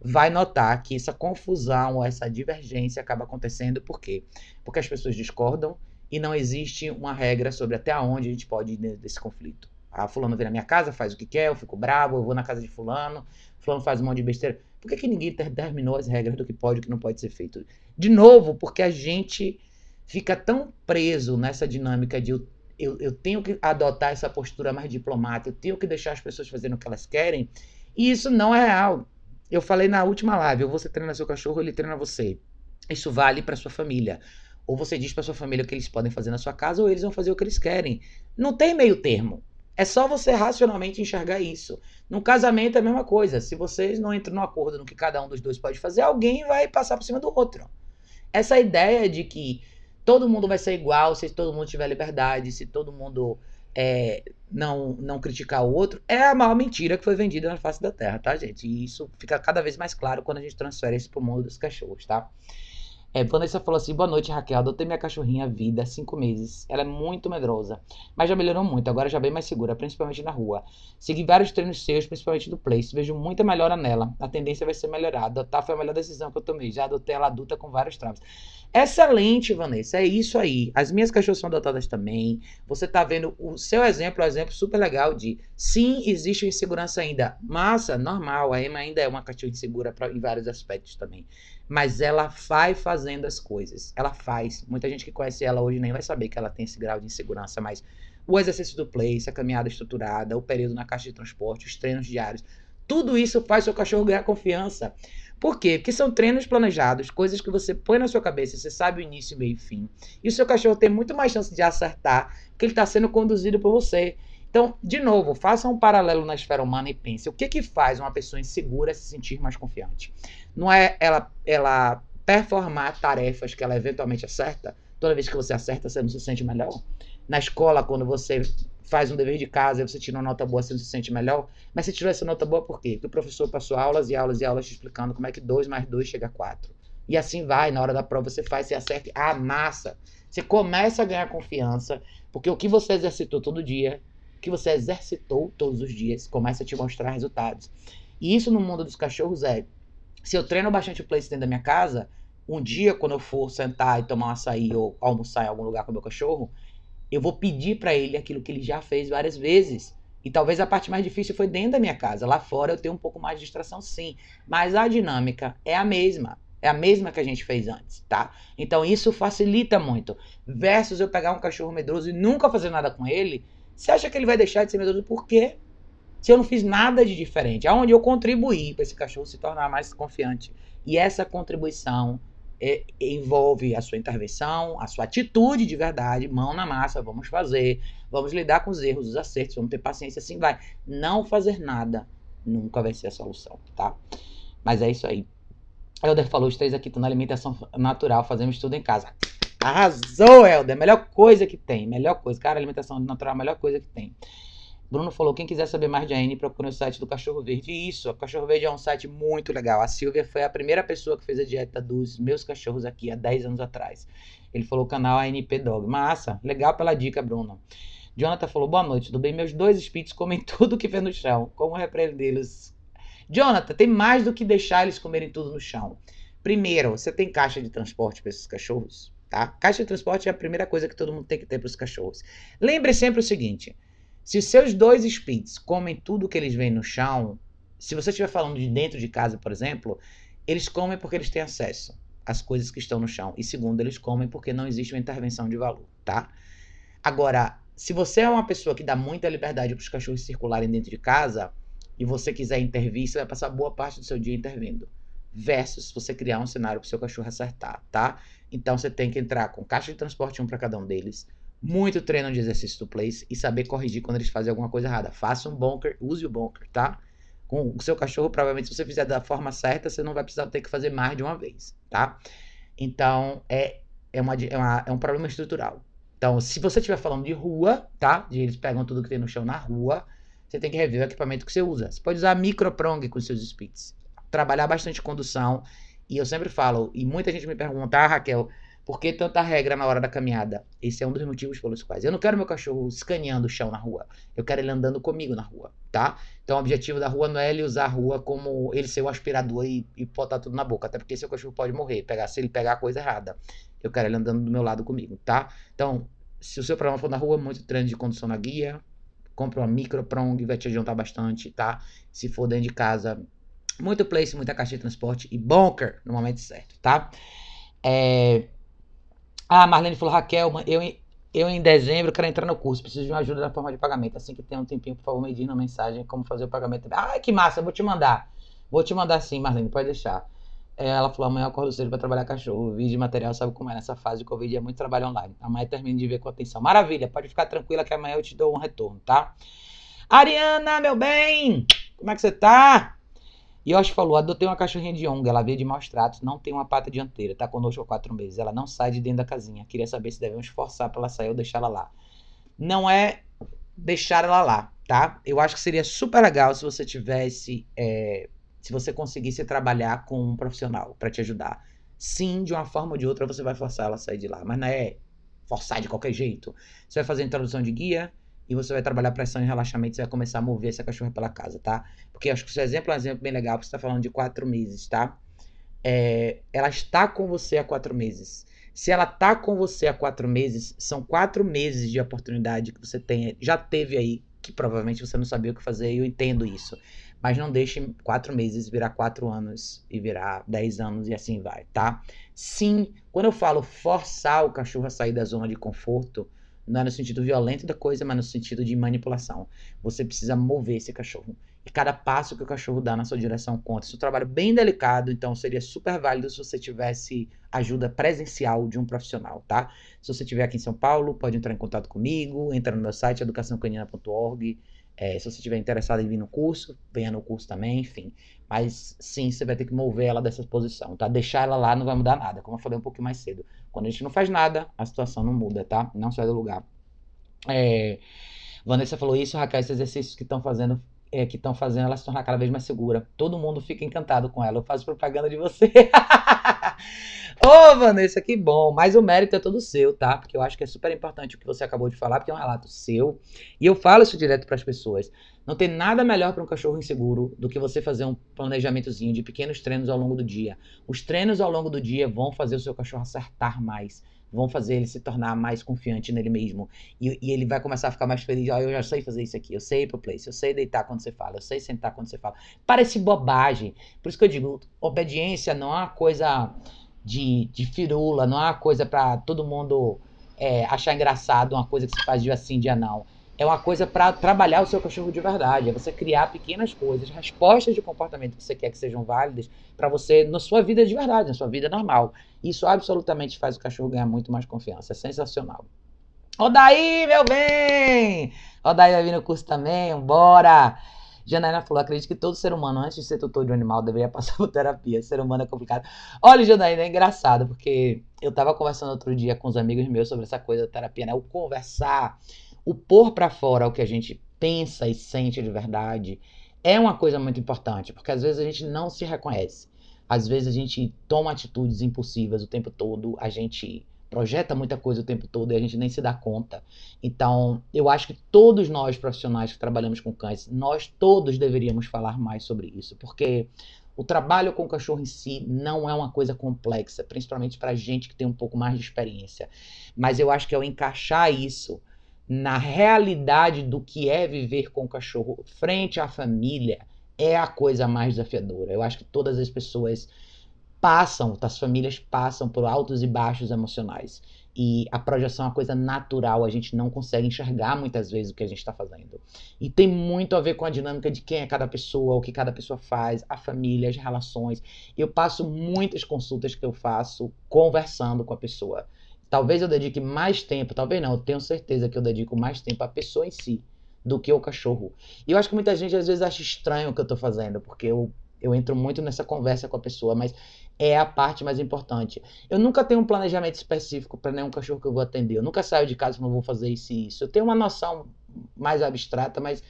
A: vai notar que essa confusão essa divergência acaba acontecendo por quê? Porque as pessoas discordam e não existe uma regra sobre até onde a gente pode ir desse conflito. Ah, fulano vem na minha casa, faz o que quer, eu fico bravo, eu vou na casa de fulano, fulano faz um monte de besteira. Por que, que ninguém determinou as regras do que pode e o que não pode ser feito? De novo, porque a gente fica tão preso nessa dinâmica de eu, eu, eu tenho que adotar essa postura mais diplomática, eu tenho que deixar as pessoas fazendo o que elas querem, e isso não é real. Eu falei na última live, você treina seu cachorro, ele treina você. Isso vale para sua família. Ou você diz para sua família o que eles podem fazer na sua casa, ou eles vão fazer o que eles querem. Não tem meio termo. É só você racionalmente enxergar isso. No casamento é a mesma coisa. Se vocês não entram no acordo no que cada um dos dois pode fazer, alguém vai passar por cima do outro. Essa ideia de que todo mundo vai ser igual se todo mundo tiver liberdade, se todo mundo é, não, não criticar o outro, é a maior mentira que foi vendida na face da Terra, tá, gente? E isso fica cada vez mais claro quando a gente transfere isso para o mundo dos cachorros, tá? É, Vanessa falou assim: boa noite, Raquel. Adotei minha cachorrinha vida cinco meses. Ela é muito medrosa, mas já melhorou muito. Agora já bem mais segura, principalmente na rua. Segui vários treinos seus, principalmente do Place. Vejo muita melhora nela. A tendência vai ser melhorar. Adotar foi a melhor decisão que eu tomei. Já adotei ela adulta com vários travas. Excelente, Vanessa. É isso aí. As minhas cachorras são adotadas também. Você tá vendo o seu exemplo, é um exemplo super legal de sim, existe insegurança ainda. Massa, normal. A Emma ainda é uma cachorra insegura pra, em vários aspectos também. Mas ela vai fazendo as coisas. Ela faz. Muita gente que conhece ela hoje nem vai saber que ela tem esse grau de insegurança, mas o exercício do place, a caminhada estruturada, o período na caixa de transporte, os treinos diários, tudo isso faz seu cachorro ganhar confiança. Por quê? Porque são treinos planejados, coisas que você põe na sua cabeça, você sabe o início, meio e fim. E o seu cachorro tem muito mais chance de acertar, porque ele está sendo conduzido por você. Então, de novo, faça um paralelo na esfera humana e pense: o que, que faz uma pessoa insegura se sentir mais confiante? Não é ela, ela performar tarefas que ela eventualmente acerta? Toda vez que você acerta, você não se sente melhor? Na escola, quando você faz um dever de casa e você tira uma nota boa, você não se sente melhor? Mas você tirou essa nota boa por quê? Porque o professor passou aulas e aulas e aulas te explicando como é que 2 mais 2 chega a 4. E assim vai, na hora da prova você faz, você acerta, a massa. Você começa a ganhar confiança, porque o que você exercitou todo dia que você exercitou todos os dias, começa a te mostrar resultados. E isso no mundo dos cachorros é, se eu treino bastante o place dentro da minha casa, um dia quando eu for sentar e tomar um açaí ou almoçar em algum lugar com o meu cachorro, eu vou pedir para ele aquilo que ele já fez várias vezes. E talvez a parte mais difícil foi dentro da minha casa. Lá fora eu tenho um pouco mais de distração, sim. Mas a dinâmica é a mesma. É a mesma que a gente fez antes, tá? Então isso facilita muito. Versus eu pegar um cachorro medroso e nunca fazer nada com ele, você acha que ele vai deixar de ser medroso por quê? Se eu não fiz nada de diferente, aonde eu contribuí para esse cachorro se tornar mais confiante. E essa contribuição é, envolve a sua intervenção, a sua atitude de verdade, mão na massa, vamos fazer, vamos lidar com os erros, os acertos, vamos ter paciência, assim vai. Não fazer nada nunca vai ser a solução, tá? Mas é isso aí. Helder falou, os três aqui estão na alimentação natural, fazemos tudo em casa. Arrasou, Helder. Melhor coisa que tem. Melhor coisa. Cara, alimentação natural é a melhor coisa que tem. Bruno falou: quem quiser saber mais de AN, procure o site do Cachorro Verde. Isso, o Cachorro Verde é um site muito legal. A Silvia foi a primeira pessoa que fez a dieta dos meus cachorros aqui há 10 anos atrás. Ele falou: canal ANP Dog. Massa, legal pela dica, Bruno. Jonathan falou: boa noite, tudo bem? Meus dois espíritos comem tudo que vê no chão. Como repreendê-los? Jonathan, tem mais do que deixar eles comerem tudo no chão. Primeiro, você tem caixa de transporte para esses cachorros? Tá? Caixa de transporte é a primeira coisa que todo mundo tem que ter para os cachorros. Lembre sempre o seguinte: se seus dois Spitz comem tudo que eles veem no chão, se você estiver falando de dentro de casa, por exemplo, eles comem porque eles têm acesso às coisas que estão no chão. E segundo, eles comem porque não existe uma intervenção de valor, tá? Agora, se você é uma pessoa que dá muita liberdade para os cachorros circularem dentro de casa e você quiser intervir, você vai passar boa parte do seu dia intervindo versus você criar um cenário para o seu cachorro acertar, tá? Então você tem que entrar com caixa de transporte um para cada um deles, muito treino de exercício do place e saber corrigir quando eles fazem alguma coisa errada. Faça um bunker, use o bunker, tá? Com o seu cachorro, provavelmente, se você fizer da forma certa, você não vai precisar ter que fazer mais de uma vez, tá? Então, é, é, uma, é, uma, é um problema estrutural. Então, se você estiver falando de rua, tá? De eles pegam tudo que tem no chão na rua, você tem que rever o equipamento que você usa. Você pode usar microprong com seus spits trabalhar bastante condução. E eu sempre falo, e muita gente me pergunta, ah, Raquel, por que tanta regra na hora da caminhada? Esse é um dos motivos pelos quais. Eu não quero meu cachorro escaneando o chão na rua. Eu quero ele andando comigo na rua, tá? Então o objetivo da rua não é ele usar a rua como ele ser o aspirador e, e botar tudo na boca. Até porque seu cachorro pode morrer, pegar, se ele pegar a coisa errada. Eu quero ele andando do meu lado comigo, tá? Então, se o seu problema for na rua, muito treino de condução na guia. Compra uma micro prong, vai te adiantar bastante, tá? Se for dentro de casa, muito place, muita caixa de transporte e bunker no momento certo, tá? É... Ah, Marlene falou, Raquel, eu, eu em dezembro quero entrar no curso, preciso de uma ajuda na forma de pagamento. Assim que tem um tempinho, por favor, me diga uma mensagem como fazer o pagamento. Ah, que massa, vou te mandar. Vou te mandar sim, Marlene, pode deixar. É, ela falou, amanhã eu acordo cedo para trabalhar cachorro. Vídeo de material, sabe como é nessa fase de Covid, é muito trabalho online. Amanhã termino de ver com atenção. Maravilha, pode ficar tranquila que amanhã eu te dou um retorno, tá? Ariana, meu bem, como é que você tá? Yoshi falou: adotei uma cachorrinha de ONG, ela veio de maus tratos, não tem uma pata dianteira, tá conosco há quatro meses. Ela não sai de dentro da casinha. Queria saber se devemos forçar para ela sair ou deixar ela lá. Não é deixar ela lá, tá? Eu acho que seria super legal se você tivesse. É, se você conseguisse trabalhar com um profissional para te ajudar. Sim, de uma forma ou de outra você vai forçar ela a sair de lá, mas não é forçar de qualquer jeito. Você vai fazer introdução de guia, e você vai trabalhar pressão e relaxamento, você vai começar a mover essa cachorra pela casa, tá? Porque acho que o seu exemplo é um exemplo bem legal, porque você está falando de quatro meses, tá? É, ela está com você há quatro meses. Se ela está com você há quatro meses, são quatro meses de oportunidade que você tem, já teve aí, que provavelmente você não sabia o que fazer, e eu entendo isso. mas não deixe quatro meses virar quatro anos e virar dez anos e assim vai, tá? Sim, quando eu falo forçar o cachorro a sair da zona de conforto, não é no sentido violento da coisa, mas no sentido de manipulação. Você precisa mover esse cachorro. E cada passo que o cachorro dá na sua direção conta. Isso é um trabalho bem delicado, então seria super válido se você tivesse ajuda presencial de um profissional, tá? Se você estiver aqui em São Paulo, pode entrar em contato comigo, entra no meu site educaçãocanina.org. É, se você estiver interessado em vir no curso, venha no curso também, enfim. Mas sim, você vai ter que mover ela dessa posição, tá? Deixar ela lá não vai mudar nada, como eu falei um pouquinho mais cedo. Quando a gente não faz nada, a situação não muda, tá? Não sai do lugar. É, Vanessa falou isso, Raquel, esses exercícios que estão fazendo, é, que estão fazendo ela se tornar cada vez mais segura. Todo mundo fica encantado com ela. Eu faço propaganda de você. Ô, oh, Vanessa, que bom. Mas o mérito é todo seu, tá? Porque eu acho que é super importante o que você acabou de falar, porque é um relato seu. E eu falo isso direto para as pessoas. Não tem nada melhor para um cachorro inseguro do que você fazer um planejamentozinho de pequenos treinos ao longo do dia. Os treinos ao longo do dia vão fazer o seu cachorro acertar mais, vão fazer ele se tornar mais confiante nele mesmo. E, e ele vai começar a ficar mais feliz. Oh, eu já sei fazer isso aqui, eu sei ir pro place, eu sei deitar quando você fala, eu sei sentar quando você fala. Parece bobagem. Por isso que eu digo, obediência não é uma coisa de, de firula, não é uma coisa para todo mundo é, achar engraçado, uma coisa que se faz de assim, dia não é uma coisa para trabalhar o seu cachorro de verdade. É você criar pequenas coisas, respostas de comportamento que você quer que sejam válidas para você na sua vida de verdade, na sua vida normal. Isso absolutamente faz o cachorro ganhar muito mais confiança. É sensacional. Odaí, meu bem! Odaí vai vir no curso também, bora! Janaína falou: acredito que todo ser humano, antes de ser tutor de um animal, deveria passar por terapia. Ser humano é complicado. Olha, Janaína, é engraçado, porque eu tava conversando outro dia com os amigos meus sobre essa coisa da terapia, né? O conversar o pôr para fora o que a gente pensa e sente de verdade é uma coisa muito importante, porque às vezes a gente não se reconhece. Às vezes a gente toma atitudes impulsivas o tempo todo, a gente projeta muita coisa o tempo todo e a gente nem se dá conta. Então, eu acho que todos nós profissionais que trabalhamos com cães, nós todos deveríamos falar mais sobre isso, porque o trabalho com o cachorro em si não é uma coisa complexa, principalmente para gente que tem um pouco mais de experiência. Mas eu acho que ao encaixar isso na realidade do que é viver com o cachorro frente à família é a coisa mais desafiadora. Eu acho que todas as pessoas passam, as famílias passam por altos e baixos emocionais. E a projeção é uma coisa natural, a gente não consegue enxergar muitas vezes o que a gente está fazendo. E tem muito a ver com a dinâmica de quem é cada pessoa, o que cada pessoa faz, a família, as relações. Eu passo muitas consultas que eu faço conversando com a pessoa. Talvez eu dedique mais tempo, talvez não, eu tenho certeza que eu dedico mais tempo à pessoa em si do que ao cachorro. E eu acho que muita gente às vezes acha estranho o que eu tô fazendo, porque eu, eu entro muito nessa conversa com a pessoa, mas é a parte mais importante. Eu nunca tenho um planejamento específico para nenhum cachorro que eu vou atender. Eu nunca saio de casa e não vou fazer isso e isso. Eu tenho uma noção mais abstrata, mas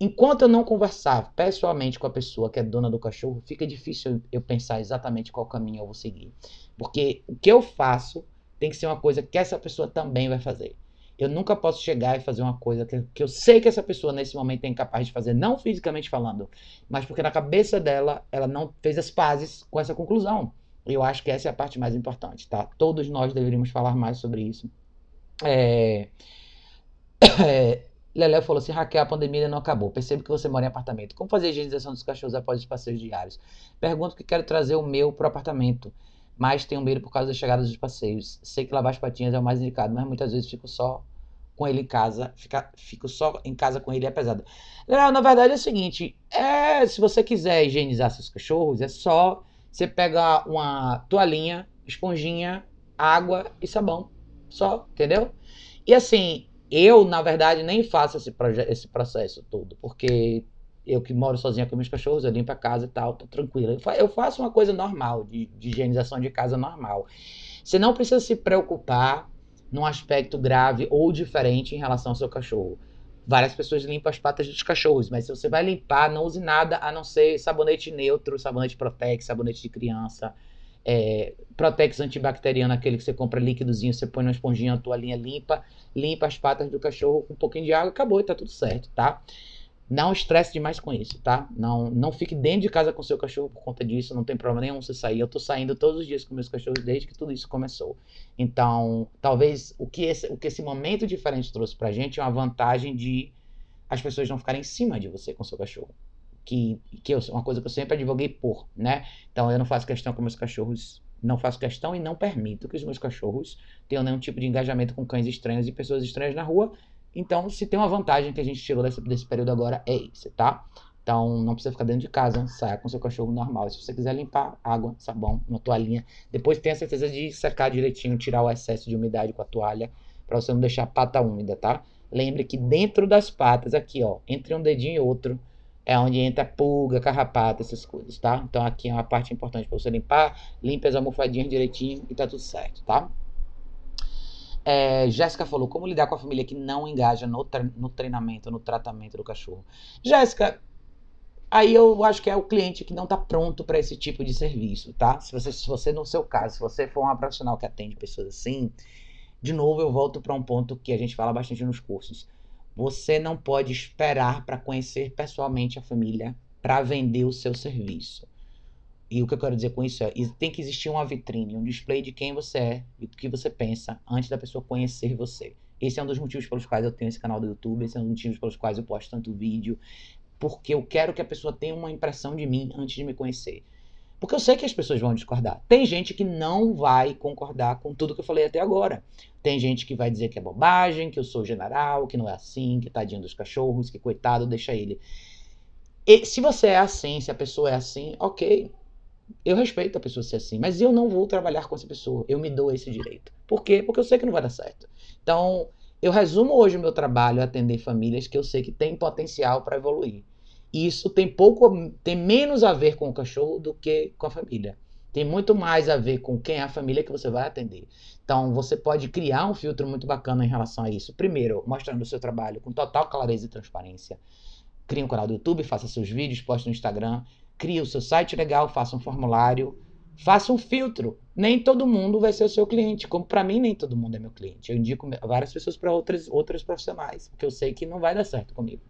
A: enquanto eu não conversar pessoalmente com a pessoa que é dona do cachorro, fica difícil eu pensar exatamente qual caminho eu vou seguir. Porque o que eu faço tem que ser uma coisa que essa pessoa também vai fazer. Eu nunca posso chegar e fazer uma coisa que, que eu sei que essa pessoa nesse momento é incapaz de fazer, não fisicamente falando, mas porque na cabeça dela ela não fez as pazes com essa conclusão. Eu acho que essa é a parte mais importante, tá? Todos nós deveríamos falar mais sobre isso. É... É... Leléo falou assim: Raquel, a pandemia ainda não acabou. Percebo que você mora em apartamento. Como fazer a higienização dos cachorros após os passeios diários? Pergunto que quero trazer o meu pro apartamento mas tenho medo por causa da chegada dos passeios. Sei que lavar as patinhas é o mais indicado, mas muitas vezes fico só com ele em casa, fica, fico só em casa com ele é pesado. Não, na verdade é o seguinte, é, se você quiser higienizar seus cachorros, é só você pegar uma toalhinha, esponjinha, água e sabão, só, entendeu? E assim, eu na verdade nem faço esse, esse processo todo, porque eu que moro sozinha com meus cachorros, eu limpo a casa e tal, tô tranquila. Eu faço uma coisa normal, de, de higienização de casa normal. Você não precisa se preocupar num aspecto grave ou diferente em relação ao seu cachorro. Várias pessoas limpam as patas dos cachorros, mas se você vai limpar, não use nada a não ser sabonete neutro, sabonete Protex, sabonete de criança, é, Protex antibacteriano, aquele que você compra líquidozinho, você põe numa esponjinha, uma toalhinha limpa, limpa as patas do cachorro com um pouquinho de água, acabou e tá tudo certo, tá? Não estresse demais com isso, tá? Não, não fique dentro de casa com seu cachorro por conta disso, não tem problema nenhum você sair. Eu tô saindo todos os dias com meus cachorros desde que tudo isso começou. Então, talvez o que esse, o que esse momento diferente trouxe pra gente é uma vantagem de as pessoas não ficarem em cima de você com seu cachorro. que, que eu, uma coisa que eu sempre advoguei por, né? Então eu não faço questão com meus cachorros, não faço questão e não permito que os meus cachorros tenham nenhum tipo de engajamento com cães estranhos e pessoas estranhas na rua. Então, se tem uma vantagem que a gente tirou desse, desse período agora, é isso, tá? Então, não precisa ficar dentro de casa, saia com seu cachorro normal. Se você quiser limpar, água, sabão, uma toalhinha. Depois tenha certeza de secar direitinho, tirar o excesso de umidade com a toalha, para você não deixar a pata úmida, tá? Lembre que dentro das patas, aqui, ó, entre um dedinho e outro, é onde entra pulga, carrapato, essas coisas, tá? Então aqui é uma parte importante para você limpar, limpe as almofadinhas direitinho e tá tudo certo, tá? É, Jéssica falou, como lidar com a família que não engaja no, no treinamento, no tratamento do cachorro? Jéssica, Aí eu acho que é o cliente que não está pronto para esse tipo de serviço, tá? Se você, se você, no seu caso, se você for uma profissional que atende pessoas assim, de novo eu volto para um ponto que a gente fala bastante nos cursos. Você não pode esperar para conhecer pessoalmente a família para vender o seu serviço. E o que eu quero dizer com isso é, tem que existir uma vitrine, um display de quem você é e o que você pensa antes da pessoa conhecer você. Esse é um dos motivos pelos quais eu tenho esse canal do YouTube, esse é um dos motivos pelos quais eu posto tanto vídeo, porque eu quero que a pessoa tenha uma impressão de mim antes de me conhecer. Porque eu sei que as pessoas vão discordar. Tem gente que não vai concordar com tudo que eu falei até agora. Tem gente que vai dizer que é bobagem, que eu sou general, que não é assim, que tadinho dos cachorros, que coitado, deixa ele. E se você é assim, se a pessoa é assim, ok. Eu respeito a pessoa ser assim, mas eu não vou trabalhar com essa pessoa. Eu me dou esse direito. Por quê? Porque eu sei que não vai dar certo. Então, eu resumo hoje o meu trabalho atender famílias que eu sei que têm potencial para evoluir. E isso tem pouco, tem menos a ver com o cachorro do que com a família. Tem muito mais a ver com quem é a família que você vai atender. Então, você pode criar um filtro muito bacana em relação a isso. Primeiro, mostrando o seu trabalho com total clareza e transparência. Crie um canal do YouTube, faça seus vídeos, poste no Instagram. Crie o seu site legal, faça um formulário Faça um filtro. Nem todo mundo vai ser o seu cliente, como para mim nem todo mundo é meu cliente. Eu indico várias pessoas para outras outros profissionais, porque eu sei que não vai dar certo comigo.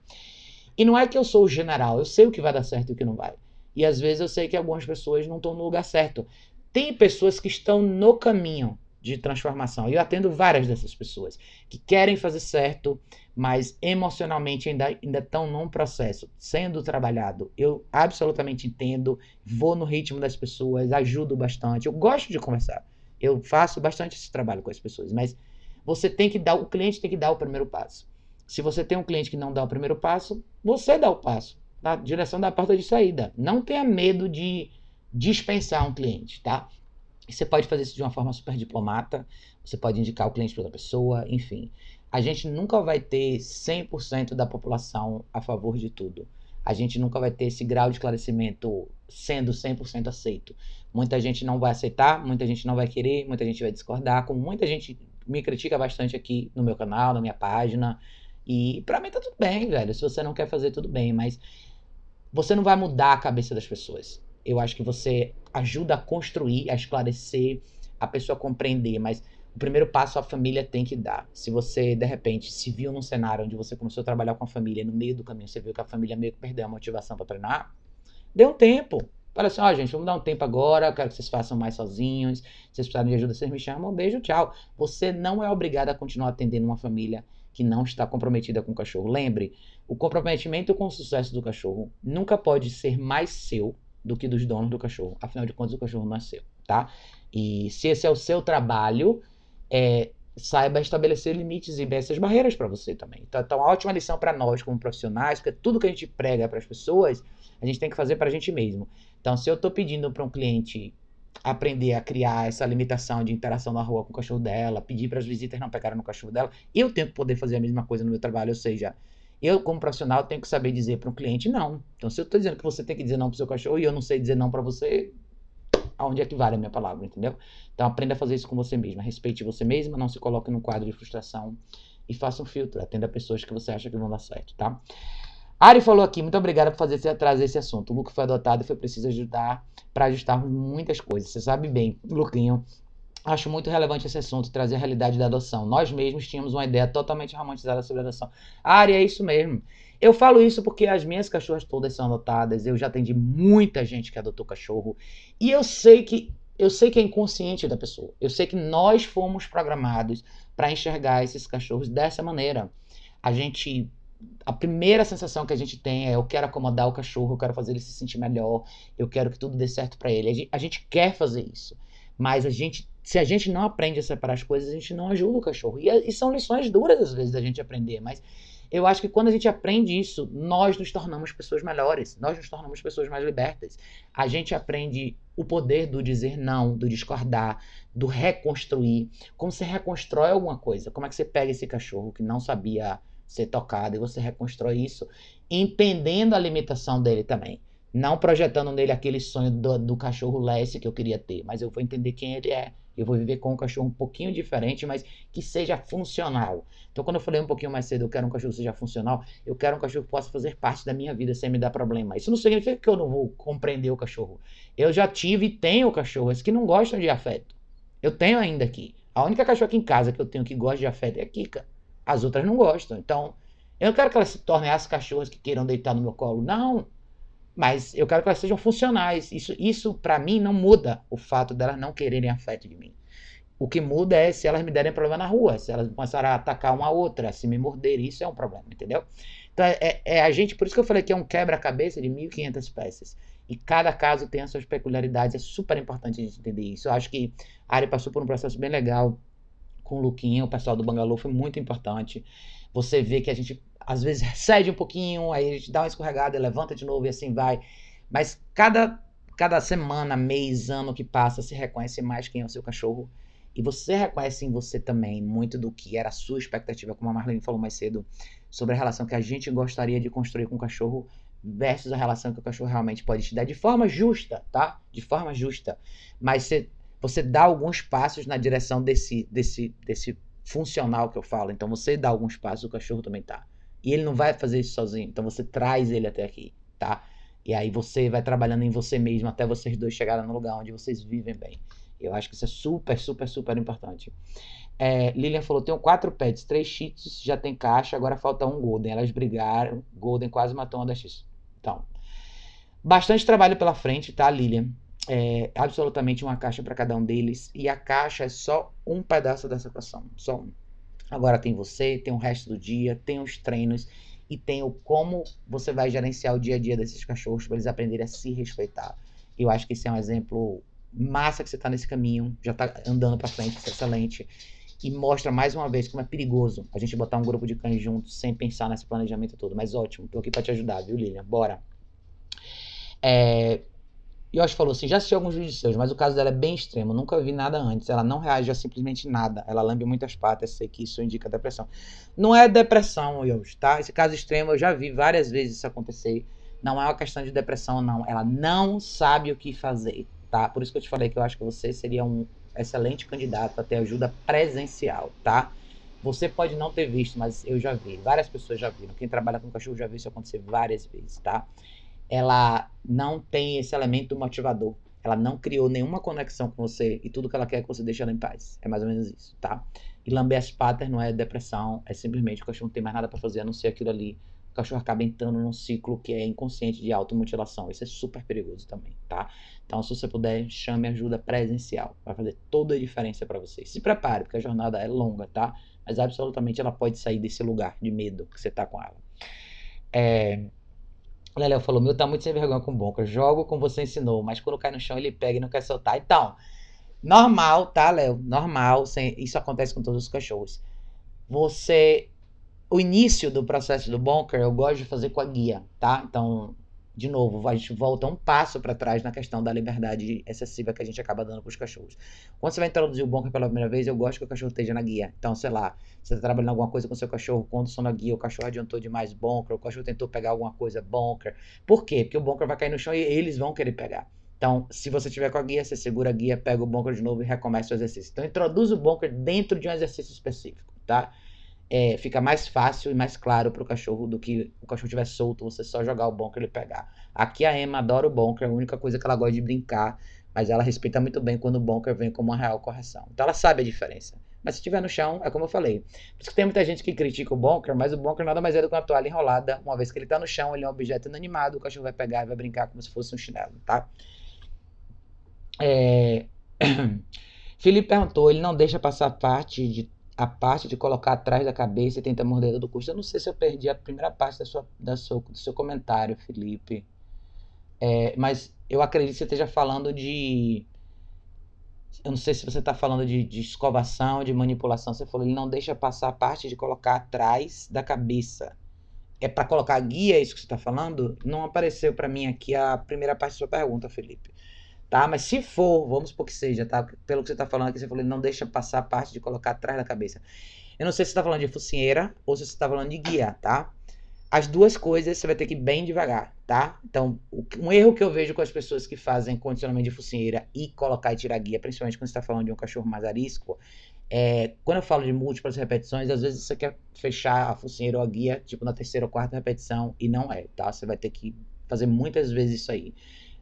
A: E não é que eu sou o general, eu sei o que vai dar certo e o que não vai. E às vezes eu sei que algumas pessoas não estão no lugar certo. Tem pessoas que estão no caminho de transformação. E eu atendo várias dessas pessoas que querem fazer certo, mas emocionalmente ainda, ainda estão num processo sendo trabalhado. Eu absolutamente entendo, vou no ritmo das pessoas, ajudo bastante. Eu gosto de conversar. Eu faço bastante esse trabalho com as pessoas, mas você tem que dar, o cliente tem que dar o primeiro passo. Se você tem um cliente que não dá o primeiro passo, você dá o passo, na tá? direção da porta de saída. Não tenha medo de dispensar um cliente, tá? Você pode fazer isso de uma forma super diplomata, você pode indicar o cliente para outra pessoa, enfim. A gente nunca vai ter 100% da população a favor de tudo. A gente nunca vai ter esse grau de esclarecimento sendo 100% aceito. Muita gente não vai aceitar, muita gente não vai querer, muita gente vai discordar, como muita gente me critica bastante aqui no meu canal, na minha página. E para mim tá tudo bem, velho. Se você não quer fazer, tudo bem, mas você não vai mudar a cabeça das pessoas eu acho que você ajuda a construir, a esclarecer, a pessoa compreender, mas o primeiro passo a família tem que dar. Se você, de repente, se viu num cenário onde você começou a trabalhar com a família e no meio do caminho você viu que a família meio que perdeu a motivação para treinar, dê um tempo. Fala assim, ó, oh, gente, vamos dar um tempo agora, eu quero que vocês façam mais sozinhos. Se vocês precisarem de ajuda, vocês me chamam. Um beijo, tchau. Você não é obrigado a continuar atendendo uma família que não está comprometida com o cachorro. Lembre, o comprometimento com o sucesso do cachorro nunca pode ser mais seu do que dos donos do cachorro. Afinal de contas, o cachorro não é seu, tá? E se esse é o seu trabalho, é, saiba estabelecer limites e essas barreiras para você também. Então, então, uma ótima lição para nós como profissionais, porque tudo que a gente prega para as pessoas, a gente tem que fazer para a gente mesmo. Então, se eu estou pedindo para um cliente aprender a criar essa limitação de interação na rua com o cachorro dela, pedir para as visitas não pegarem no cachorro dela, eu tenho que poder fazer a mesma coisa no meu trabalho, ou seja, eu, como profissional, tenho que saber dizer para um cliente não. Então, se eu estou dizendo que você tem que dizer não para o seu cachorro e eu não sei dizer não para você, aonde é que vale a minha palavra, entendeu? Então, aprenda a fazer isso com você mesma. Respeite você mesma, não se coloque num quadro de frustração e faça um filtro. Atenda pessoas que você acha que vão dar certo, tá? Ari falou aqui, muito obrigada por fazer trazer esse assunto. O Luco foi adotado e foi preciso ajudar para ajustarmos muitas coisas. Você sabe bem, Luquinho, Acho muito relevante esse assunto, trazer a realidade da adoção. Nós mesmos tínhamos uma ideia totalmente romantizada sobre a adoção. Ari, é isso mesmo. Eu falo isso porque as minhas cachorras todas são adotadas. Eu já atendi muita gente que adotou cachorro. E eu sei que eu sei que é inconsciente da pessoa. Eu sei que nós fomos programados para enxergar esses cachorros dessa maneira. A gente a primeira sensação que a gente tem é eu quero acomodar o cachorro, eu quero fazer ele se sentir melhor, eu quero que tudo dê certo para ele. A gente quer fazer isso, mas a gente, se a gente não aprende a separar as coisas, a gente não ajuda o cachorro. E, e são lições duras às vezes da gente aprender, mas eu acho que quando a gente aprende isso, nós nos tornamos pessoas melhores, nós nos tornamos pessoas mais libertas. A gente aprende o poder do dizer não, do discordar, do reconstruir. Como você reconstrói alguma coisa? Como é que você pega esse cachorro que não sabia ser tocado e você reconstrói isso, entendendo a limitação dele também. Não projetando nele aquele sonho do, do cachorro Lessie que eu queria ter, mas eu vou entender quem ele é. Eu vou viver com um cachorro um pouquinho diferente, mas que seja funcional. Então, quando eu falei um pouquinho mais cedo, eu quero um cachorro que seja funcional, eu quero um cachorro que possa fazer parte da minha vida sem me dar problema. Isso não significa que eu não vou compreender o cachorro. Eu já tive e tenho cachorros que não gostam de afeto. Eu tenho ainda aqui. A única cachorra aqui em casa que eu tenho que gosta de afeto é a Kika. As outras não gostam. Então, eu não quero que elas se tornem as cachorras que queiram deitar no meu colo. Não. Mas eu quero que elas sejam funcionais. Isso, isso para mim, não muda o fato delas não quererem afeto de mim. O que muda é se elas me derem problema na rua, se elas começarem a atacar uma outra, se me morderem, isso é um problema, entendeu? Então é, é, é a gente, por isso que eu falei que é um quebra-cabeça de 1.500 peças. E cada caso tem as suas peculiaridades, é super importante a gente entender isso. Eu acho que a Ari passou por um processo bem legal com o Luquinha, o pessoal do Bangalô foi muito importante. Você vê que a gente às vezes cede um pouquinho, aí a gente dá uma escorregada, levanta de novo e assim vai. Mas cada, cada semana, mês, ano que passa, se reconhece mais quem é o seu cachorro. E você reconhece em você também muito do que era a sua expectativa, como a Marlene falou mais cedo, sobre a relação que a gente gostaria de construir com o cachorro versus a relação que o cachorro realmente pode te dar de forma justa, tá? De forma justa. Mas você você dá alguns passos na direção desse, desse, desse funcional que eu falo. Então você dá alguns passos, o cachorro também tá. E ele não vai fazer isso sozinho. Então você traz ele até aqui, tá? E aí você vai trabalhando em você mesmo até vocês dois chegarem no lugar onde vocês vivem bem. Eu acho que isso é super, super, super importante. É, Lilian falou: tenho quatro pets, três cheats, já tem caixa, agora falta um Golden. Elas brigaram, Golden quase matou uma das X. Então, bastante trabalho pela frente, tá, Lilian? é, absolutamente uma caixa para cada um deles e a caixa é só um pedaço dessa equação, só um. Agora tem você, tem o resto do dia, tem os treinos e tem o como você vai gerenciar o dia a dia desses cachorros para eles aprenderem a se respeitar. Eu acho que esse é um exemplo massa que você está nesse caminho, já está andando para frente, isso é excelente. E mostra mais uma vez como é perigoso a gente botar um grupo de cães juntos sem pensar nesse planejamento todo. Mas ótimo, tô aqui para te ajudar, viu, Lilian? Bora. É, Yoshi falou assim: já assisti alguns vídeos seus, mas o caso dela é bem extremo. Nunca vi nada antes. Ela não reage a simplesmente nada. Ela lambe muitas patas. Sei que isso indica depressão. Não é depressão, Yoshi, tá? Esse caso extremo eu já vi várias vezes isso acontecer. Não é uma questão de depressão, não. Ela não sabe o que fazer, tá? Por isso que eu te falei que eu acho que você seria um excelente candidato a ter ajuda presencial, tá? Você pode não ter visto, mas eu já vi. Várias pessoas já viram. Quem trabalha com cachorro já viu isso acontecer várias vezes, tá? Ela não tem esse elemento motivador. Ela não criou nenhuma conexão com você e tudo que ela quer é que você deixe ela em paz. É mais ou menos isso, tá? E lamber as patas não é depressão, é simplesmente o cachorro não tem mais nada para fazer a não ser aquilo ali. O cachorro acaba entrando num ciclo que é inconsciente de automutilação. Isso é super perigoso também, tá? Então, se você puder, chame ajuda presencial. Vai fazer toda a diferença para você. Se prepare, porque a jornada é longa, tá? Mas absolutamente ela pode sair desse lugar de medo que você tá com ela. É, Léo falou: meu tá muito sem vergonha com Bonca. Jogo como você ensinou, mas quando cai no chão ele pega e não quer soltar. Então, normal, tá, Léo? Normal. Isso acontece com todos os cachorros. Você. O início do processo do Bonker eu gosto de fazer com a guia, tá? Então, de novo, a gente volta um passo para trás na questão da liberdade excessiva que a gente acaba dando para os cachorros. Quando você vai introduzir o bunker pela primeira vez, eu gosto que o cachorro esteja na guia. Então, sei lá, você está trabalhando alguma coisa com seu cachorro, condução na guia, o cachorro adiantou demais bunker, o cachorro tentou pegar alguma coisa bunker. Por quê? Porque o bunker vai cair no chão e eles vão querer pegar. Então, se você tiver com a guia, você segura a guia, pega o bunker de novo e recomeça o exercício. Então, introduz o bunker dentro de um exercício específico, tá? É, fica mais fácil e mais claro para o cachorro do que o cachorro estiver solto, você só jogar o bunker e ele pegar. Aqui a Emma adora o bunker, é a única coisa que ela gosta de brincar, mas ela respeita muito bem quando o bunker vem como uma real correção. Então ela sabe a diferença. Mas se estiver no chão, é como eu falei. Por isso que tem muita gente que critica o bunker, mas o bunker nada mais é do que uma toalha enrolada. Uma vez que ele está no chão, ele é um objeto inanimado, o cachorro vai pegar e vai brincar como se fosse um chinelo, tá? É... Felipe perguntou, ele não deixa passar parte de a parte de colocar atrás da cabeça e tenta morder do custo. Eu não sei se eu perdi a primeira parte da sua, da sua, do seu comentário, Felipe. É, mas eu acredito que você esteja falando de. Eu não sei se você está falando de, de escovação, de manipulação. Você falou, ele não deixa passar a parte de colocar atrás da cabeça. É para colocar guia, é isso que você está falando? Não apareceu para mim aqui a primeira parte da sua pergunta, Felipe tá? Mas se for, vamos supor que seja, tá? Pelo que você tá falando aqui, você falou, não deixa passar a parte de colocar atrás da cabeça. Eu não sei se você tá falando de focinheira ou se você tá falando de guia, tá? As duas coisas você vai ter que ir bem devagar, tá? Então, um erro que eu vejo com as pessoas que fazem condicionamento de focinheira e colocar e tirar guia, principalmente quando você está falando de um cachorro mais arisco, é, quando eu falo de múltiplas repetições, às vezes você quer fechar a focinheira ou a guia, tipo, na terceira ou quarta repetição, e não é, tá? Você vai ter que fazer muitas vezes isso aí.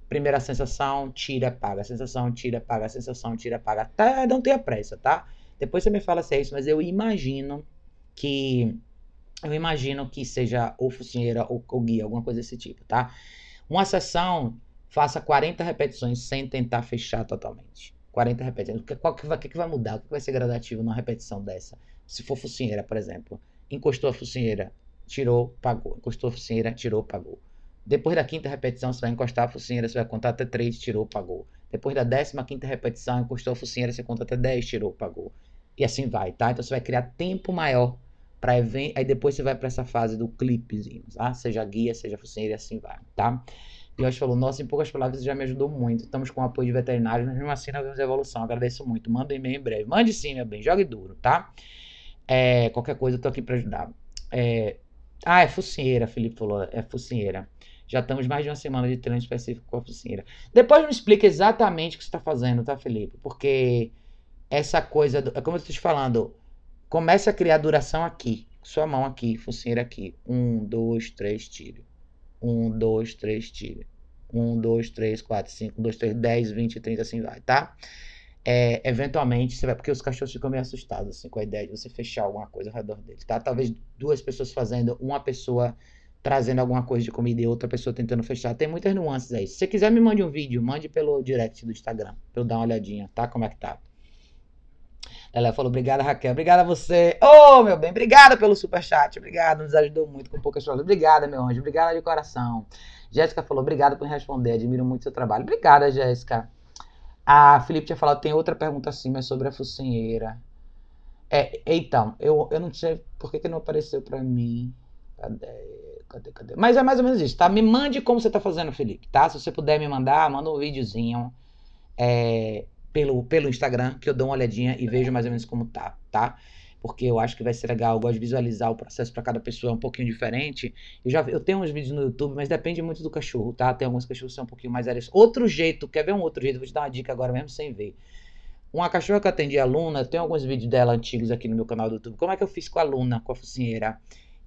A: Primeira sensação, tira, paga. Sensação, tira, paga. Sensação, tira, paga. Tá, não tenha pressa, tá? Depois você me fala se é isso, mas eu imagino que. Eu imagino que seja ou focinheira ou, ou guia, alguma coisa desse tipo, tá? Uma sessão, faça 40 repetições sem tentar fechar totalmente. 40 repetições. O que, qual que, vai, que, que vai mudar? O que vai ser gradativo numa repetição dessa? Se for focinheira, por exemplo. Encostou a focinheira, tirou, pagou. Encostou a focinheira, tirou, pagou. Depois da quinta repetição, você vai encostar a focinheira, você vai contar até 3, tirou, pagou. Depois da décima quinta repetição, encostou a focinheira, você conta até 10, tirou, pagou. E assim vai, tá? Então você vai criar tempo maior para evento. Aí depois você vai para essa fase do clipezinho, tá? Seja guia, seja focinheira e assim vai, tá? E Jorge falou, nossa, em poucas palavras já me ajudou muito. Estamos com o apoio de veterinários, mas mesmo assim nós vemos evolução. Agradeço muito. Manda um e-mail em breve. Mande sim, meu bem. Jogue duro, tá? É, qualquer coisa eu tô aqui para ajudar. É... Ah, é focinheira, Felipe falou. É focinheira. Já estamos mais de uma semana de treino específico com a oficina. Depois me explica exatamente o que você está fazendo, tá, Felipe? Porque essa coisa, do, é como eu estou te falando, comece a criar duração aqui. Sua mão aqui, focinheira aqui. Um, dois, três, tire. Um, dois, três, tire. Um, dois, três, quatro, cinco, dois, três, dez, vinte, trinta, assim vai, tá? É, eventualmente você vai, porque os cachorros ficam meio assustados assim com a ideia de você fechar alguma coisa ao redor deles, tá? Talvez duas pessoas fazendo, uma pessoa trazendo alguma coisa de comida e outra pessoa tentando fechar. Tem muitas nuances aí. Se você quiser, me mande um vídeo, mande pelo direct do Instagram, pra eu dar uma olhadinha, tá? Como é que tá. Ela falou, obrigada, Raquel. Obrigada a você. Ô, oh, meu bem, obrigada pelo superchat. Obrigado, nos ajudou muito com poucas palavras. Obrigada, meu anjo. Obrigada de coração. Jéssica falou, obrigada por responder. Admiro muito seu trabalho. Obrigada, Jéssica. A Felipe tinha falado, tem outra pergunta assim, mas sobre a focinheira. É, então, eu, eu não sei por que, que não apareceu para mim. Cadê? Cadê, cadê? Mas é mais ou menos isso, tá? Me mande como você tá fazendo, Felipe, tá? Se você puder me mandar, manda um videozinho é, pelo, pelo Instagram, que eu dou uma olhadinha e vejo mais ou menos como tá, tá? Porque eu acho que vai ser legal, eu gosto de visualizar o processo para cada pessoa é um pouquinho diferente. Eu já eu tenho uns vídeos no YouTube, mas depende muito do cachorro, tá? Tem alguns cachorros que são um pouquinho mais aéreos. Outro jeito, quer ver um outro jeito? Vou te dar uma dica agora mesmo sem ver. Uma cachorra que eu atendi a Luna, tem alguns vídeos dela antigos aqui no meu canal do YouTube. Como é que eu fiz com a Luna, com a focinheira?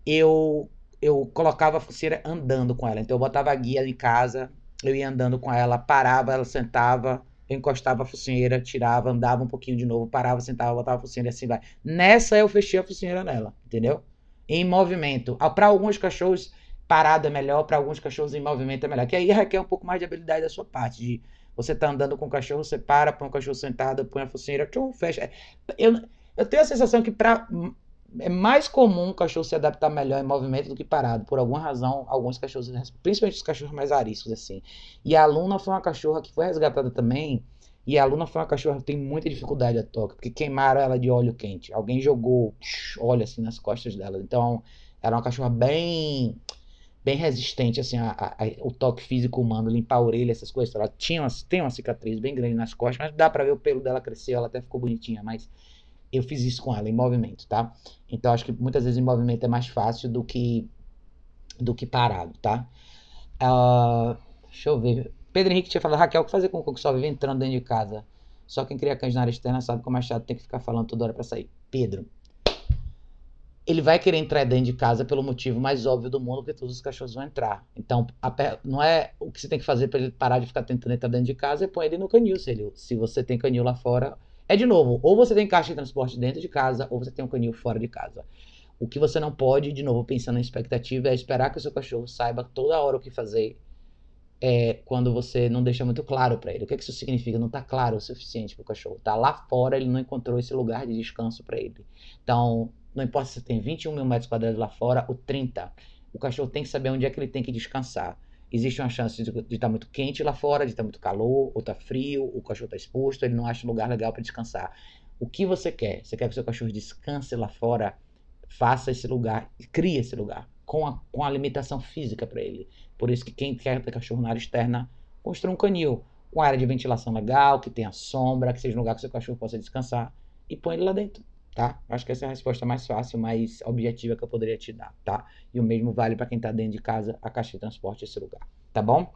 A: Eu eu colocava a focinheira andando com ela. Então eu botava a guia em casa, eu ia andando com ela, parava, ela sentava, eu encostava a focinheira, tirava, andava um pouquinho de novo, parava, sentava, botava a focinheira assim vai. Nessa eu fechei a focinheira nela, entendeu? Em movimento. Ah, para alguns cachorros, parado é melhor, para alguns cachorros em movimento é melhor. Que aí requer um pouco mais de habilidade da sua parte, de você tá andando com o cachorro, você para, põe o cachorro sentado, põe a focinheira, tchum, fecha. Eu, eu tenho a sensação que para é mais comum o cachorro se adaptar melhor em movimento do que parado. Por alguma razão, alguns cachorros, principalmente os cachorros mais ariscos, assim. E a Luna foi uma cachorra que foi resgatada também. E a Luna foi uma cachorra que tem muita dificuldade a toque, porque queimaram ela de óleo quente. Alguém jogou óleo assim nas costas dela. Então, era uma cachorra bem bem resistente assim a, a, a, o toque físico humano, limpar a orelha, essas coisas. Ela tinha uma, tem uma cicatriz bem grande nas costas, mas dá para ver o pelo dela crescer, ela até ficou bonitinha, mas eu fiz isso com ela em movimento, tá? Então acho que muitas vezes em movimento é mais fácil do que do que parado, tá? Uh, deixa eu ver. Pedro Henrique tinha falado, Raquel, o que fazer com o que só vive entrando dentro de casa? Só quem cria cães na área externa sabe como é chato tem que ficar falando toda hora para sair. Pedro, ele vai querer entrar dentro de casa pelo motivo mais óbvio do mundo, que todos os cachorros vão entrar. Então, não é o que você tem que fazer para ele parar de ficar tentando entrar dentro de casa é pôr ele no canil. Se, ele, se você tem canil lá fora, é de novo, ou você tem caixa de transporte dentro de casa, ou você tem um canil fora de casa. O que você não pode, de novo, pensando na expectativa, é esperar que o seu cachorro saiba toda hora o que fazer é quando você não deixa muito claro para ele. O que, que isso significa? Não está claro o suficiente para o cachorro. Tá lá fora, ele não encontrou esse lugar de descanso para ele. Então, não importa se tem 21 mil metros quadrados lá fora ou 30, o cachorro tem que saber onde é que ele tem que descansar. Existe uma chance de estar tá muito quente lá fora, de estar tá muito calor, ou tá frio, o cachorro está exposto, ele não acha um lugar legal para descansar. O que você quer? Você quer que seu cachorro descanse lá fora? Faça esse lugar, crie esse lugar com a, com a limitação física para ele. Por isso que quem quer ter cachorro na área externa, construa um canil com área de ventilação legal, que tenha sombra, que seja um lugar que seu cachorro possa descansar e põe ele lá dentro, tá? Acho que essa é a resposta mais fácil, mais objetiva que eu poderia te dar, tá? E o mesmo vale para quem está dentro de casa, a caixa de transporte esse lugar, tá bom?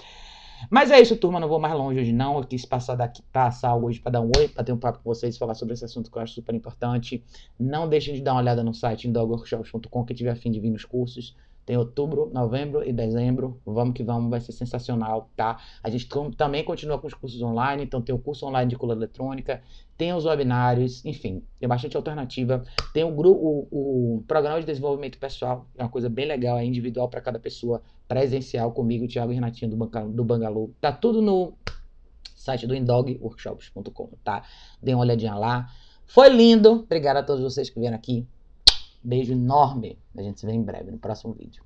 A: Mas é isso, turma. Não vou mais longe hoje, não. Eu quis passar daqui, passar hoje para dar um oi, para ter um papo com vocês, falar sobre esse assunto que eu acho super importante. Não deixem de dar uma olhada no site indogworkshops.com, que tiver afim de vir nos cursos. Tem outubro, novembro e dezembro. Vamos que vamos, vai ser sensacional, tá? A gente também continua com os cursos online, então tem o curso online de cola eletrônica, tem os webinários, enfim, tem bastante alternativa. Tem o, grupo, o, programa de desenvolvimento pessoal, é uma coisa bem legal, é individual para cada pessoa, presencial comigo, Thiago Renatinho do, do Bangalô. Tá tudo no site do indogworkshops.com, tá? Dê uma olhadinha lá. Foi lindo. Obrigado a todos vocês que vieram aqui. Beijo enorme. A gente se vê em breve no próximo vídeo.